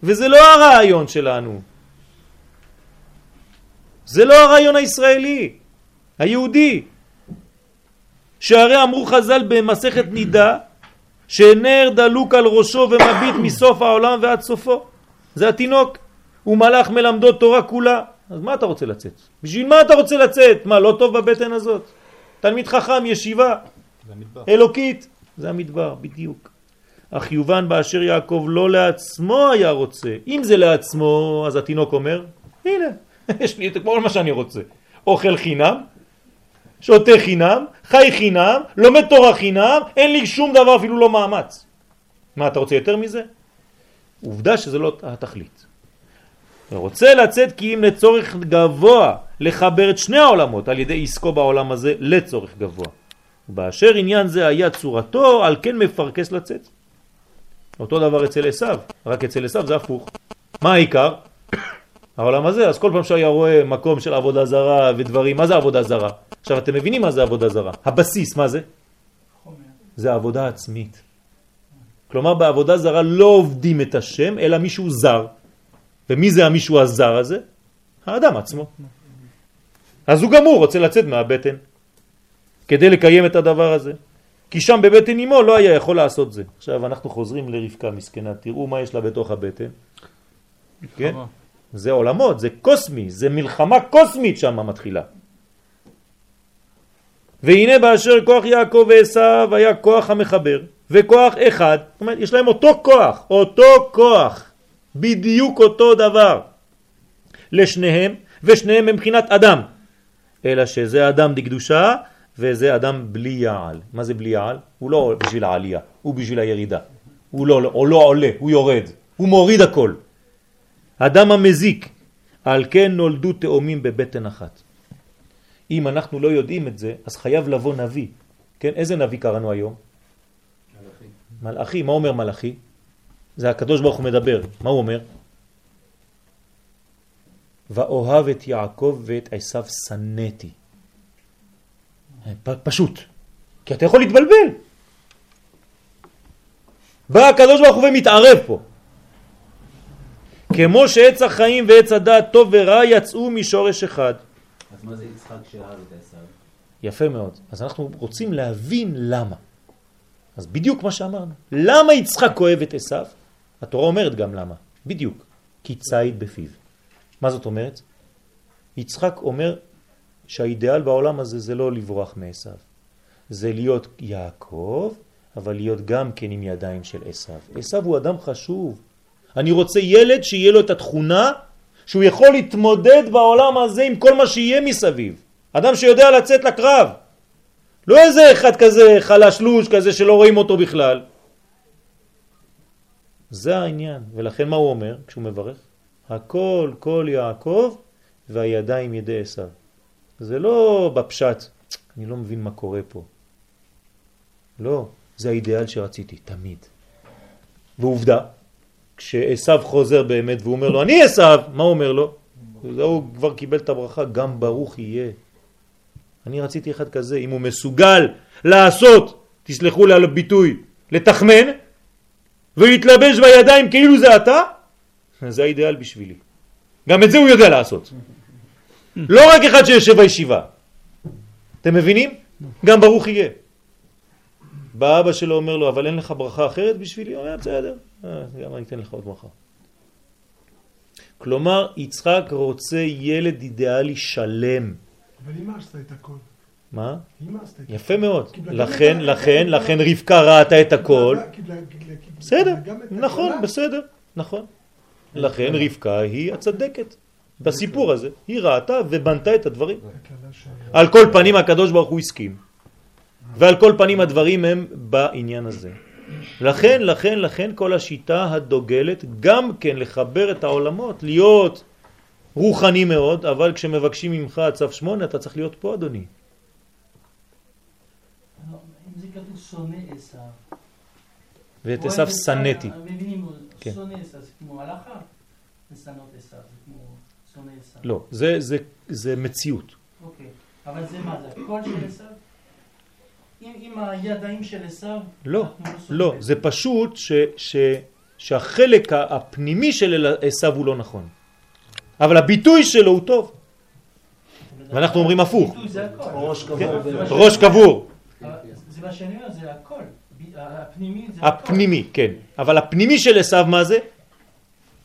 וזה לא הרעיון שלנו. זה לא הרעיון הישראלי, היהודי. שהרי אמרו חז"ל במסכת נידה, שנר דלוק על ראשו ומביט מסוף העולם ועד סופו. זה התינוק. הוא מלאך מלמדו תורה כולה. אז מה אתה רוצה לצאת? בשביל מה אתה רוצה לצאת? מה, לא טוב בבטן הזאת? תלמיד חכם, ישיבה, אלוקית, זה המדבר, בדיוק. אך יובן באשר יעקב לא לעצמו היה רוצה. אם זה לעצמו, אז התינוק אומר, הנה, יש לי את כל מה שאני רוצה. אוכל חינם, שותה חינם, חי חינם, לומד תורה חינם, אין לי שום דבר, אפילו לא מאמץ. מה, אתה רוצה יותר מזה? עובדה שזה לא התכלית. רוצה לצאת כי אם לצורך גבוה לחבר את שני העולמות על ידי עסקו בעולם הזה לצורך גבוה. באשר עניין זה היה צורתו, על כן מפרקס לצאת. אותו דבר אצל עשיו, רק אצל עשיו זה הפוך. מה העיקר? העולם הזה, אז כל פעם שהיה רואה מקום של עבודה זרה ודברים, מה זה עבודה זרה? עכשיו אתם מבינים מה זה עבודה זרה? הבסיס, מה זה? זה עבודה עצמית. כלומר בעבודה זרה לא עובדים את השם, אלא מישהו זר. ומי זה המישהו הזר הזה? האדם עצמו. אז הוא גמור, רוצה לצאת מהבטן כדי לקיים את הדבר הזה. כי שם בבטן אמו לא היה יכול לעשות זה. עכשיו אנחנו חוזרים לרבקה מסכנה, תראו מה יש לה בתוך הבטן. כן? זה עולמות, זה קוסמי, זה מלחמה קוסמית שם מתחילה. והנה באשר כוח יעקב ועשיו היה כוח המחבר, וכוח אחד, זאת אומרת, יש להם אותו כוח, אותו כוח, בדיוק אותו דבר, לשניהם, ושניהם הם מבחינת אדם, אלא שזה אדם דקדושה וזה אדם בלי יעל. מה זה בלי יעל? הוא לא בשביל העלייה, הוא בשביל הירידה. הוא לא, הוא לא עולה, הוא יורד, הוא מוריד הכל. אדם המזיק, על כן נולדו תאומים בבטן אחת. אם אנחנו לא יודעים את זה, אז חייב לבוא נביא. כן, איזה נביא קראנו היום? מלאכי. מלאכי, מה אומר מלאכי? זה הקדוש ברוך הוא מדבר. מה הוא אומר? ואוהב את יעקב ואת עשיו שנאתי. פשוט. כי אתה יכול להתבלבל. בא הקדוש ברוך הוא ומתערב פה. כמו שעץ החיים ועץ הדעת טוב ורע יצאו משורש אחד.
אז מה זה יצחק שאהב את עשיו?
יפה מאוד. אז אנחנו רוצים להבין למה. אז בדיוק מה שאמרנו. למה יצחק אוהב את עשיו? התורה אומרת גם למה, בדיוק, כי ציד בפיו. מה זאת אומרת? יצחק אומר שהאידאל בעולם הזה זה לא לברוח מעשיו, זה להיות יעקב, אבל להיות גם כן עם ידיים של עשיו. עשיו הוא אדם חשוב. אני רוצה ילד שיהיה לו את התכונה שהוא יכול להתמודד בעולם הזה עם כל מה שיהיה מסביב. אדם שיודע לצאת לקרב. לא איזה אחד כזה חלשלוש כזה שלא רואים אותו בכלל. זה העניין, ולכן מה הוא אומר כשהוא מברך? הכל כל יעקב והידיים ידי עשיו. זה לא בפשט, אני לא מבין מה קורה פה. לא, זה האידאל שרציתי, תמיד. ועובדה, כשעשיו חוזר באמת והוא אומר לו, אני עשיו, מה הוא אומר לו? הוא כבר קיבל את הברכה, גם ברוך יהיה. אני רציתי אחד כזה, אם הוא מסוגל לעשות, תסלחו לי על הביטוי, לתחמן, ולהתלבש בידיים כאילו זה אתה, זה האידאל בשבילי. גם את זה הוא יודע לעשות. לא רק אחד שיושב בישיבה. אתם מבינים? גם ברוך יהיה. בא אבא שלו אומר לו, אבל אין לך ברכה אחרת בשבילי? הוא אומר, בסדר, אה, גם אני אתן לך עוד ברכה. כלומר, יצחק רוצה ילד אידיאלי שלם.
אבל אמא עשתה את הכל.
מה? יפה מאוד. לכן, לכן, לכן רבקה ראתה את הכל.
קיבלה-
בסדר, נכון. בסדר, נכון. לכן רבקה היא הצדקת. בסיפור הזה, היא ראתה ובנתה את הדברים. על כל פנים הקדוש ברוך הוא הסכים. ועל כל פנים הדברים הם בעניין הזה. לכן, לכן, לכן כל השיטה הדוגלת גם כן לחבר את העולמות, להיות רוחני מאוד, אבל כשמבקשים ממך צו שמונה אתה צריך להיות פה אדוני.
אם זה כתוב שונא עשיו.
ואת עשיו שנאתי. כן.
שונא עשיו, זה כמו הלכה. לשנות עשיו, זה כמו שונא עשיו.
לא, זה, זה, זה מציאות.
אוקיי, אבל זה מה, זה הקול של עשיו? עם, עם הידיים של עשיו?
לא,
שונאים
לא, זה פשוט ש, ש, שהחלק הפנימי של עשיו הוא לא נכון. אבל הביטוי שלו הוא טוב. ואנחנו אומרים הפוך.
ראש
כן,
קבור.
זה מה
ראש
שאני- אומר, זה הכל. הפנימי זה הכל.
הפנימי, כן. אבל הפנימי של עשיו מה זה?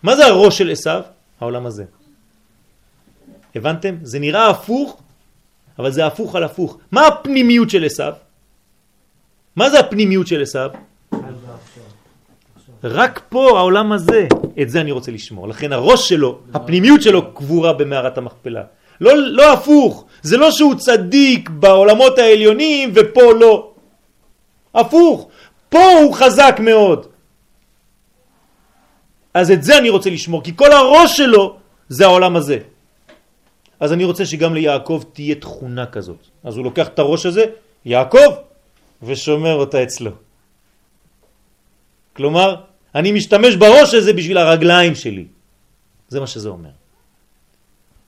מה זה הראש של עשיו? העולם הזה. הבנתם? זה נראה הפוך, אבל זה הפוך על הפוך. מה הפנימיות של עשיו? מה זה הפנימיות של עשיו? רק פה, העולם הזה, את זה אני רוצה לשמור. לכן הראש שלו, הפנימיות שלו קבורה במערת המכפלה. לא, לא הפוך, זה לא שהוא צדיק בעולמות העליונים ופה לא. הפוך, פה הוא חזק מאוד. אז את זה אני רוצה לשמור, כי כל הראש שלו זה העולם הזה. אז אני רוצה שגם ליעקב תהיה תכונה כזאת. אז הוא לוקח את הראש הזה, יעקב, ושומר אותה אצלו. כלומר, אני משתמש בראש הזה בשביל הרגליים שלי. זה מה שזה אומר.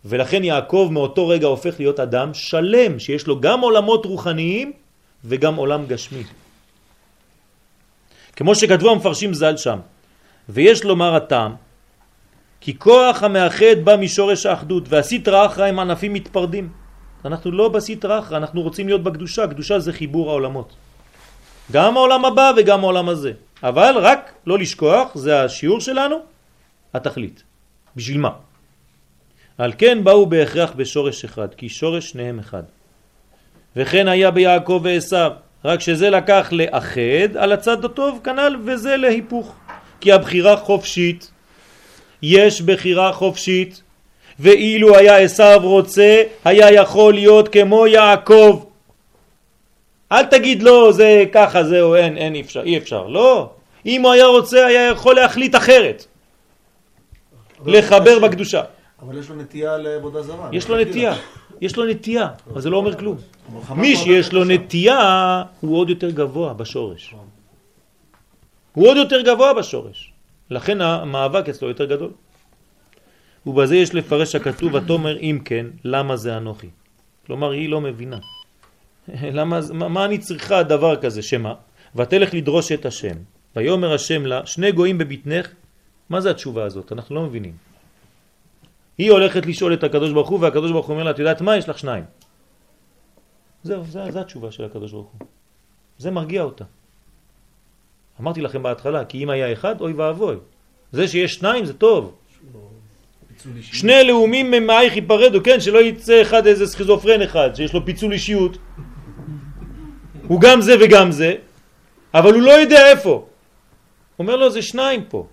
ולכן יעקב מאותו רגע הופך להיות אדם שלם, שיש לו גם עולמות רוחניים וגם עולם גשמי. כמו שכתבו המפרשים ז"ל שם, ויש לומר הטעם, כי כוח המאחד בא משורש האחדות, והסטרא אחרא הם ענפים מתפרדים. אנחנו לא בסטרא אחרא, אנחנו רוצים להיות בקדושה, קדושה זה חיבור העולמות. גם העולם הבא וגם העולם הזה. אבל רק לא לשכוח, זה השיעור שלנו, התכלית. בשביל מה? על כן באו בהכרח בשורש אחד, כי שורש שניהם אחד. וכן היה ביעקב ועשיו, רק שזה לקח לאחד על הצד הטוב כנ"ל וזה להיפוך. כי הבחירה חופשית, יש בחירה חופשית, ואילו היה עשיו רוצה, היה יכול להיות כמו יעקב. אל תגיד לא, זה ככה, זהו, אין, אין, אי אפשר, אי אפשר. לא. אם הוא היה רוצה, היה יכול להחליט אחרת. לחבר בקדושה.
אבל יש לו נטייה לעבודה זרה.
יש לו נטייה, יש לו נטייה, אבל זה לא אומר כלום. מי שיש לו. נטייה הוא עוד יותר גבוה בשורש. הוא עוד יותר גבוה בשורש. לכן המאבק אצלו יותר גדול. ובזה יש לפרש הכתוב, ותאמר אם כן, למה זה אנוכי? כלומר, היא לא מבינה. למה, מה, מה אני צריכה דבר כזה? שמה? ותלך לדרוש את השם. ויאמר השם לה, שני גויים בבטנך, מה זה התשובה הזאת? אנחנו לא מבינים. היא הולכת לשאול את הקדוש ברוך הוא, והקדוש ברוך הוא אומר לה, את יודעת מה? יש לך שניים. זהו, זה, זה התשובה של הקדוש ברוך הוא. זה מרגיע אותה. אמרתי לכם בהתחלה, כי אם היה אחד, אוי ואבוי. זה שיש שניים זה טוב. שני לאומים ממאייך ייפרדו, כן, שלא יצא אחד איזה סכיזופרן אחד, שיש לו פיצול אישיות. הוא גם זה וגם זה, אבל הוא לא יודע איפה. אומר לו, זה שניים פה.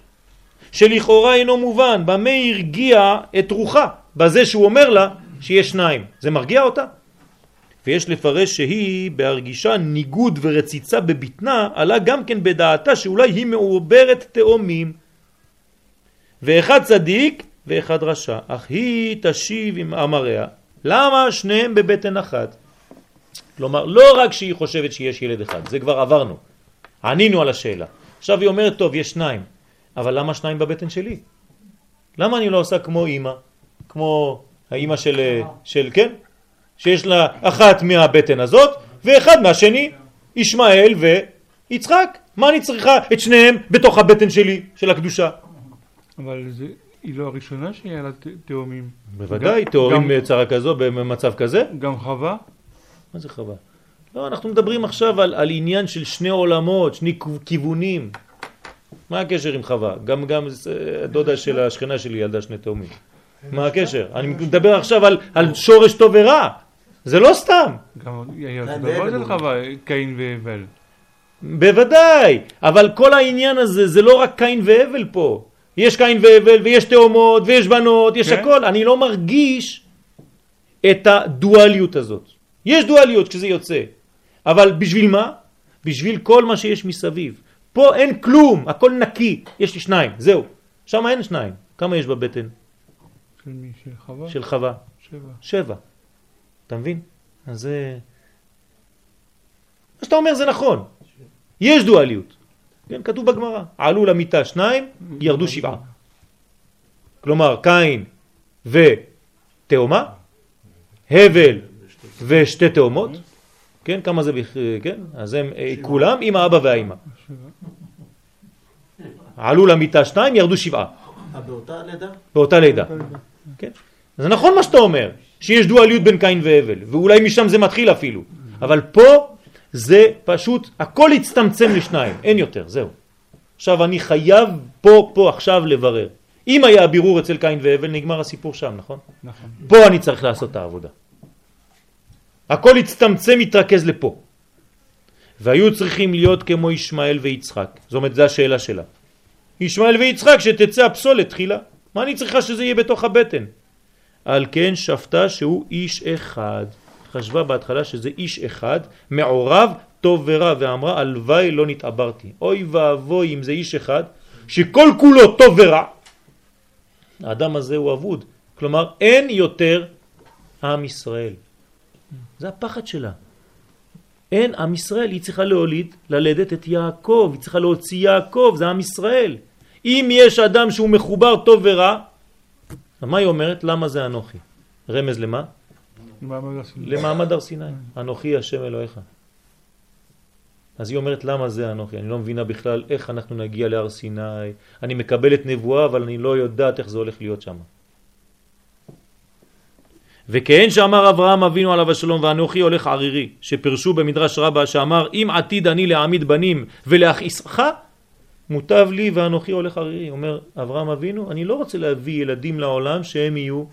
שלכאורה אינו מובן, במה הרגיע את רוחה? בזה שהוא אומר לה שיש שניים. זה מרגיע אותה? ויש לפרש שהיא בהרגישה ניגוד ורציצה בבטנה, עלה גם כן בדעתה שאולי היא מעוברת תאומים. ואחד צדיק ואחד רשע, אך היא תשיב עם אמריה. למה שניהם בבטן אחת? כלומר, לא רק שהיא חושבת שיש ילד אחד, זה כבר עברנו. ענינו על השאלה. עכשיו היא אומרת, טוב, יש שניים, אבל למה שניים בבטן שלי? למה אני לא עושה כמו אימא? כמו האימא של, של, כן? שיש לה אחת מהבטן הזאת ואחד מהשני, ישמעאל ויצחק. מה אני צריכה את שניהם בתוך הבטן שלי, של הקדושה?
אבל זה, היא לא הראשונה שהיה לה תאומים.
בוודאי,
גם-
בצרה כזו, במצב כזה.
גם חווה?
מה זה חווה? לא, אנחנו מדברים עכשיו על, על עניין של שני עולמות, שני כיוונים. מה הקשר עם חווה? גם, גם אה, הדודה של השכנה שלי ילדה שני תאומים. מה הקשר? אני מדבר עכשיו על, על שורש טוב ורע. זה לא סתם.
גם דבר
והבל
אצל חווה, קין והבל.
בוודאי, אבל כל העניין הזה זה לא רק קין והבל פה. יש קין והבל ויש תאומות ויש בנות, יש
כן.
הכל. אני לא מרגיש את הדואליות הזאת. יש דואליות כשזה יוצא, אבל בשביל מה? בשביל כל מה שיש מסביב. פה אין כלום, הכל נקי. יש לי שניים, זהו. שם אין שניים. כמה יש בבטן
של מי? של חווה?
של חווה?
שבע.
שבע. אתה מבין? אז זה... מה שאתה אומר זה נכון. יש דואליות. כן, כתוב בגמרא. עלו למיטה שניים, ירדו שבעה. כלומר, קין ותאומה, הבל ושתי תאומות. כן, כמה זה, כן? אז הם אה, כולם עם האבא והאימא. עלו למיטה שניים, ירדו שבעה.
אה, באותה לידה?
באותה לידה. כן? זה נכון מה שאתה אומר, שיש דואליות בין קין והבל, ואולי משם זה מתחיל אפילו, אבל פה זה פשוט, הכל הצטמצם לשניים, אין יותר, זהו. עכשיו אני חייב פה, פה עכשיו לברר. אם היה בירור אצל קין והבל, נגמר הסיפור שם, נכון?
נכון.
פה אני צריך לעשות את העבודה. הכל הצטמצם, מתרכז לפה. והיו צריכים להיות כמו ישמעאל ויצחק. זאת אומרת, זו השאלה שלה. ישמעאל ויצחק, שתצא הפסולת תחילה. מה אני צריכה שזה יהיה בתוך הבטן? על כן שפטה שהוא איש אחד. חשבה בהתחלה שזה איש אחד, מעורב, טוב ורע, ואמרה, הלוואי לא נתעברתי. אוי ואבוי אם זה איש אחד, שכל כולו טוב ורע. האדם הזה הוא אבוד. כלומר, אין יותר עם ישראל. זה הפחד שלה. אין עם ישראל, היא צריכה להוליד, ללדת את יעקב, היא צריכה להוציא יעקב, זה עם ישראל. אם יש אדם שהוא מחובר טוב ורע, מה היא אומרת? למה זה אנוכי? רמז למה? למעמד הר סיני. אנוכי השם אלוהיך. אז היא אומרת למה זה אנוכי? אני לא מבינה בכלל איך אנחנו נגיע להר סיני. אני מקבלת נבואה אבל אני לא יודעת איך זה הולך להיות שם. וכהן שאמר אברהם אבינו עליו השלום ואנוכי הולך ערירי, שפרשו במדרש רבה שאמר אם עתיד אני להעמיד בנים ולהכעיסך, מוטב לי ואנוכי הולך ערירי. אומר אברהם אבינו, אני לא רוצה להביא ילדים לעולם שהם יהיו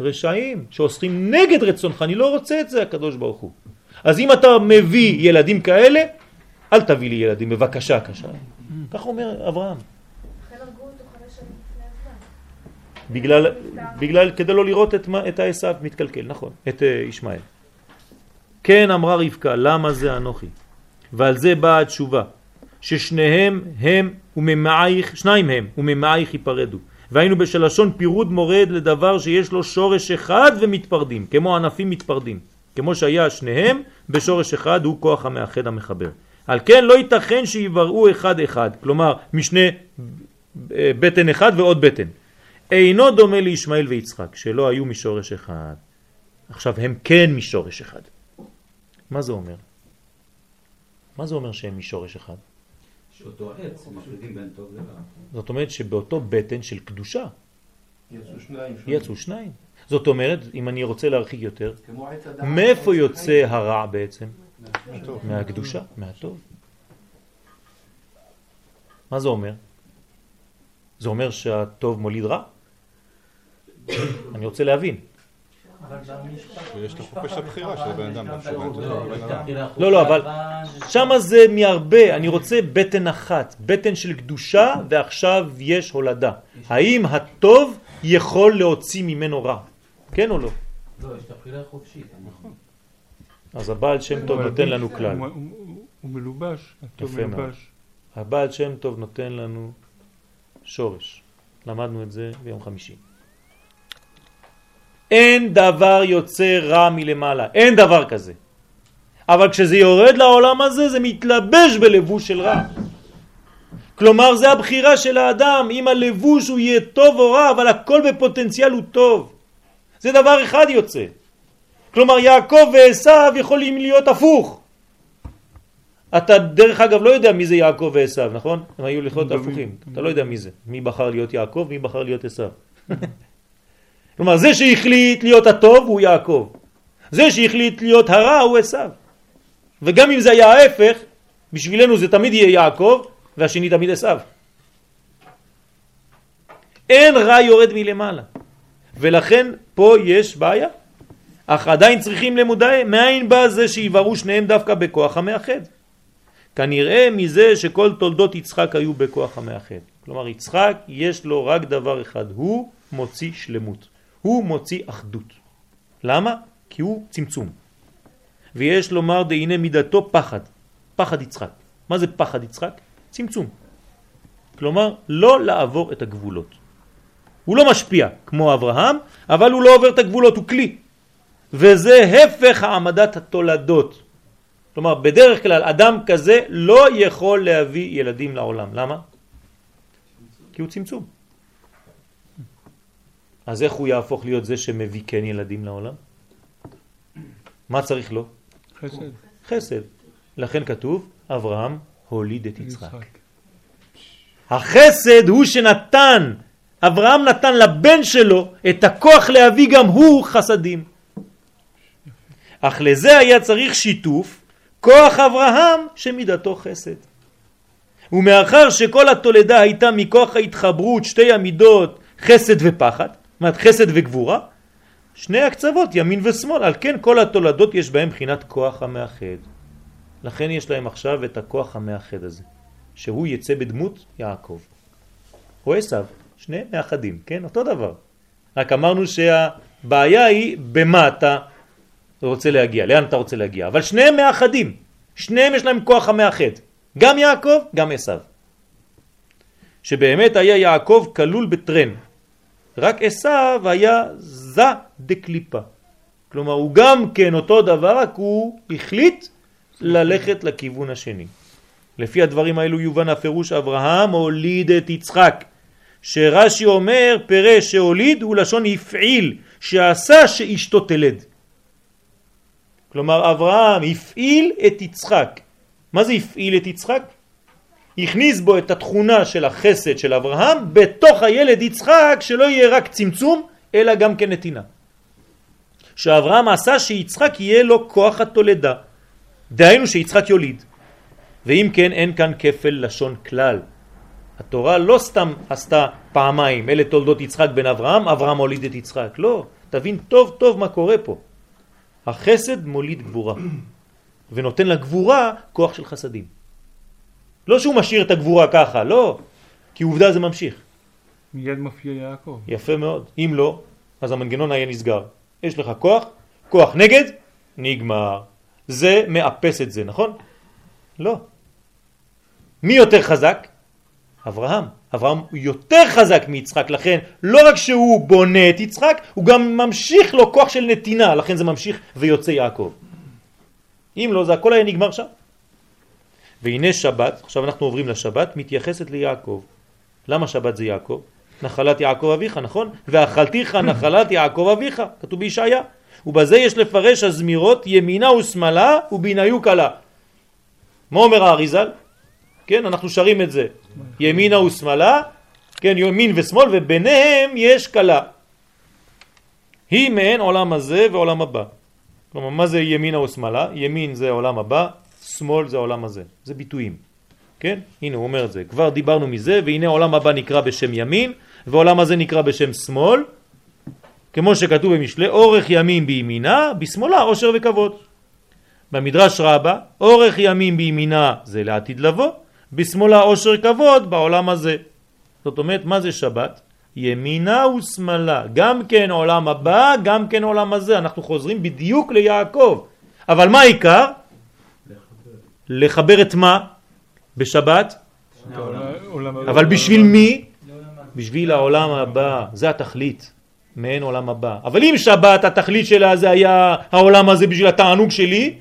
רשעים, שעושים נגד רצונך, אני לא רוצה את זה הקדוש ברוך הוא. אז אם אתה מביא ילדים כאלה, אל תביא לי ילדים, בבקשה, קשה. כך אומר אברהם.
לכן הרגו אותו חמש שנים לפני הזמן.
בגלל, בגלל, כדי לא לראות את, את העשיו מתקלקל, נכון, את אה, ישמעאל. כן אמרה רבקה, למה זה אנוכי? ועל זה באה התשובה, ששניהם הם וממעייך, שניים הם וממעייך ייפרדו. והיינו בשלשון פירוד מורד לדבר שיש לו שורש אחד ומתפרדים, כמו ענפים מתפרדים. כמו שהיה שניהם בשורש אחד הוא כוח המאחד המחבר. על כן לא ייתכן שיבראו אחד אחד, כלומר משני אה, בטן אחד ועוד בטן. אינו דומה לישמעאל ויצחק, שלא היו משורש אחד. עכשיו הם כן משורש אחד. מה זה אומר? מה זה אומר שהם משורש אחד?
שאותו עץ, מפרידים בין טוב לרע.
זאת אומרת שבאותו בטן של קדושה
יצאו שניים.
יצאו שניים. זאת אומרת, אם אני רוצה להרחיק יותר. מאיפה יוצא הרע בעצם?
מהטוב.
מהקדושה, מהטוב. מה זה אומר? זה אומר שהטוב מוליד רע? אני רוצה להבין.
יש את חופש הבחירה של הבן אדם. אדם.
לא, לא, אבל שמה זה מהרבה, אני רוצה בטן אחת, בטן של קדושה ועכשיו יש הולדה. האם הטוב יכול להוציא ממנו רע? כן או לא?
לא, יש את הבחירה החופשית.
אז הבעל שם טוב נותן לנו כלל.
הוא- מלובש, הטוב. מלובש.
הבעל שם טוב נותן לנו שורש. למדנו את זה ביום חמישי. אין דבר יוצא רע מלמעלה, אין דבר כזה. אבל כשזה יורד לעולם הזה זה מתלבש בלבוש של רע. כלומר זה הבחירה של האדם, אם הלבוש הוא יהיה טוב או רע, אבל הכל בפוטנציאל הוא טוב. זה דבר אחד יוצא. כלומר יעקב ועשיו יכולים להיות הפוך. אתה דרך אגב לא יודע מי זה יעקב ועשיו, נכון? הם היו לכלות. הפוכים. אתה לא יודע מי זה. מי בחר להיות יעקב, מי בחר להיות עשיו. כלומר זה שהחליט להיות הטוב הוא יעקב. זה שהחליט להיות הרע הוא עשיו. וגם אם זה היה ההפך, בשבילנו זה תמיד יהיה יעקב והשני תמיד עשיו. אין רע יורד מלמעלה. ולכן פה יש בעיה. אך עדיין צריכים למודע מאין בא זה שיברו שניהם דווקא בכוח המאחד. כנראה מזה שכל תולדות יצחק היו בכוח המאחד. כלומר יצחק יש לו רק דבר אחד, הוא מוציא שלמות, הוא מוציא אחדות. למה? כי הוא צמצום. ויש לומר דהנה מידתו פחד, פחד יצחק. מה זה פחד יצחק? צמצום. כלומר לא לעבור את הגבולות. הוא לא משפיע כמו אברהם, אבל הוא לא עובר את הגבולות, הוא כלי. וזה הפך העמדת התולדות. כלומר, בדרך כלל אדם כזה לא יכול להביא ילדים לעולם. למה? כי הוא צמצום. אז איך הוא יהפוך להיות זה שמביא כן ילדים לעולם? מה צריך לו?
חסד.
חסד. לכן כתוב, אברהם הוליד את יצחק. החסד הוא שנתן, אברהם נתן לבן שלו את הכוח להביא גם הוא חסדים. אך לזה היה צריך שיתוף כוח אברהם שמידתו חסד. ומאחר שכל התולדה הייתה מכוח ההתחברות שתי המידות חסד ופחד, אומרת חסד וגבורה, שני הקצוות ימין ושמאל, על כן כל התולדות יש בהם בחינת כוח המאחד. לכן יש להם עכשיו את הכוח המאחד הזה, שהוא יצא בדמות יעקב. או עשיו, שניהם מאחדים, כן? אותו דבר. רק אמרנו שהבעיה היא במה אתה רוצה להגיע, לאן אתה רוצה להגיע, אבל שניהם מאחדים, שניהם יש להם כוח המאחד, גם יעקב, גם עשיו. שבאמת היה יעקב כלול בטרן, רק עשיו היה זה דקליפה. כלומר הוא גם כן אותו דבר, רק הוא החליט ללכת לכיוון השני. לפי הדברים האלו יובן הפירוש אברהם הוליד את יצחק, שרש"י אומר פירש שהוליד הוא לשון הפעיל, שעשה שאשתו תלד. כלומר אברהם הפעיל את יצחק. מה זה הפעיל את יצחק? הכניס בו את התכונה של החסד של אברהם בתוך הילד יצחק שלא יהיה רק צמצום אלא גם כן נתינה. שאברהם עשה שיצחק יהיה לו כוח התולדה. דהיינו שיצחק יוליד. ואם כן אין כאן כפל לשון כלל. התורה לא סתם עשתה פעמיים, אלה תולדות יצחק בן אברהם, אברהם הוליד את יצחק. לא, תבין טוב טוב מה קורה פה. החסד מוליד גבורה, ונותן לגבורה כוח של חסדים. לא שהוא משאיר את הגבורה ככה, לא, כי עובדה זה ממשיך.
מיד מופיע יעקב.
יפה מאוד. אם לא, אז המנגנון היה נסגר. יש לך כוח, כוח נגד, נגמר. זה מאפס את זה, נכון? לא. מי יותר חזק? אברהם. אברהם יותר חזק מיצחק, לכן לא רק שהוא בונה את יצחק, הוא גם ממשיך לו כוח של נתינה, לכן זה ממשיך ויוצא יעקב. אם לא, זה הכל היה נגמר שם. והנה שבת, עכשיו אנחנו עוברים לשבת, מתייחסת ליעקב. למה שבת זה יעקב? נחלת יעקב אביך, נכון? ואכלתיך נחלת יעקב אביך, כתוב בישעיה. ובזה יש לפרש הזמירות ימינה ושמאלה ובניו קלה. מה אומר האריזל? כן, אנחנו שרים את זה. ימינה ושמאלה, כן, ימין ושמאל, וביניהם יש קלה. היא מעין עולם הזה ועולם הבא. כלומר, מה זה ימינה ושמאלה? ימין זה עולם הבא, שמאל זה העולם הזה. זה ביטויים. כן? הנה הוא אומר את זה. כבר דיברנו מזה, והנה עולם הבא נקרא בשם ימין, ועולם הזה נקרא בשם שמאל, כמו שכתוב במשלי, אורך ימים בימינה, בשמאלה עושר וכבוד. במדרש רבה, אורך ימים בימינה זה לעתיד לבוא, בשמאלה עושר כבוד בעולם הזה. זאת אומרת, מה זה שבת? ימינה ושמאלה, גם כן עולם הבא, גם כן עולם הזה. אנחנו חוזרים בדיוק ליעקב. אבל מה העיקר? לחבר את מה בשבת? אבל בשביל מי? בשביל העולם הבא, זה התכלית, מעין עולם הבא. אבל אם שבת התכלית שלה זה היה העולם הזה בשביל התענוג שלי,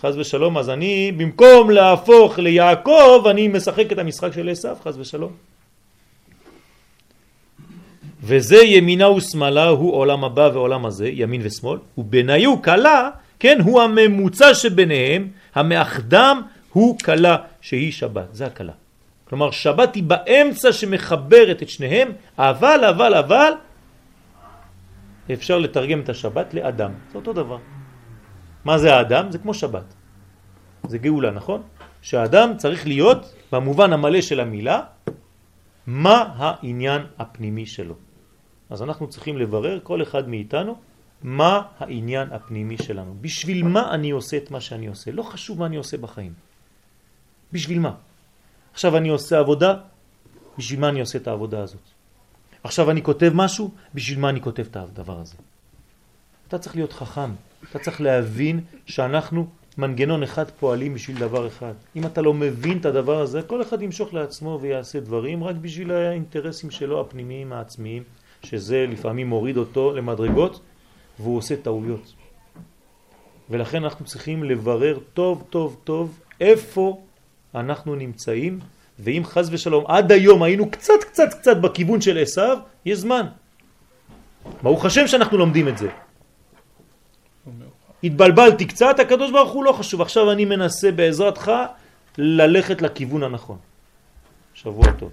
חז ושלום, אז אני במקום להפוך ליעקב, אני משחק את המשחק של עשיו, חז ושלום. וזה ימינה ושמאלה הוא עולם הבא ועולם הזה, ימין ושמאל, ובניו קלה, כן, הוא הממוצע שביניהם, המאחדם הוא קלה שהיא שבת, זה הקלה. כלומר שבת היא באמצע שמחברת את שניהם, אבל, אבל, אבל, אפשר לתרגם את השבת לאדם, זה אותו דבר. מה זה האדם? זה כמו שבת. זה גאולה, נכון? שהאדם צריך להיות, במובן המלא של המילה, מה העניין הפנימי שלו. אז אנחנו צריכים לברר, כל אחד מאיתנו, מה העניין הפנימי שלנו. בשביל מה אני עושה את מה שאני עושה. לא חשוב מה אני עושה בחיים. בשביל מה? עכשיו אני עושה עבודה, בשביל מה אני עושה את העבודה הזאת? עכשיו אני כותב משהו, בשביל מה אני כותב את הדבר הזה? אתה צריך להיות חכם, אתה צריך להבין שאנחנו מנגנון אחד פועלים בשביל דבר אחד. אם אתה לא מבין את הדבר הזה, כל אחד ימשוך לעצמו ויעשה דברים רק בשביל האינטרסים שלו הפנימיים העצמיים, שזה לפעמים מוריד אותו למדרגות והוא עושה טעויות. ולכן אנחנו צריכים לברר טוב טוב טוב איפה אנחנו נמצאים, ואם חז ושלום עד היום היינו קצת קצת קצת בכיוון של עשיו, יש זמן. ברוך השם שאנחנו לומדים את זה. התבלבלתי קצת, הקדוש ברוך הוא לא חשוב, עכשיו אני מנסה בעזרתך ללכת לכיוון הנכון. שבוע טוב.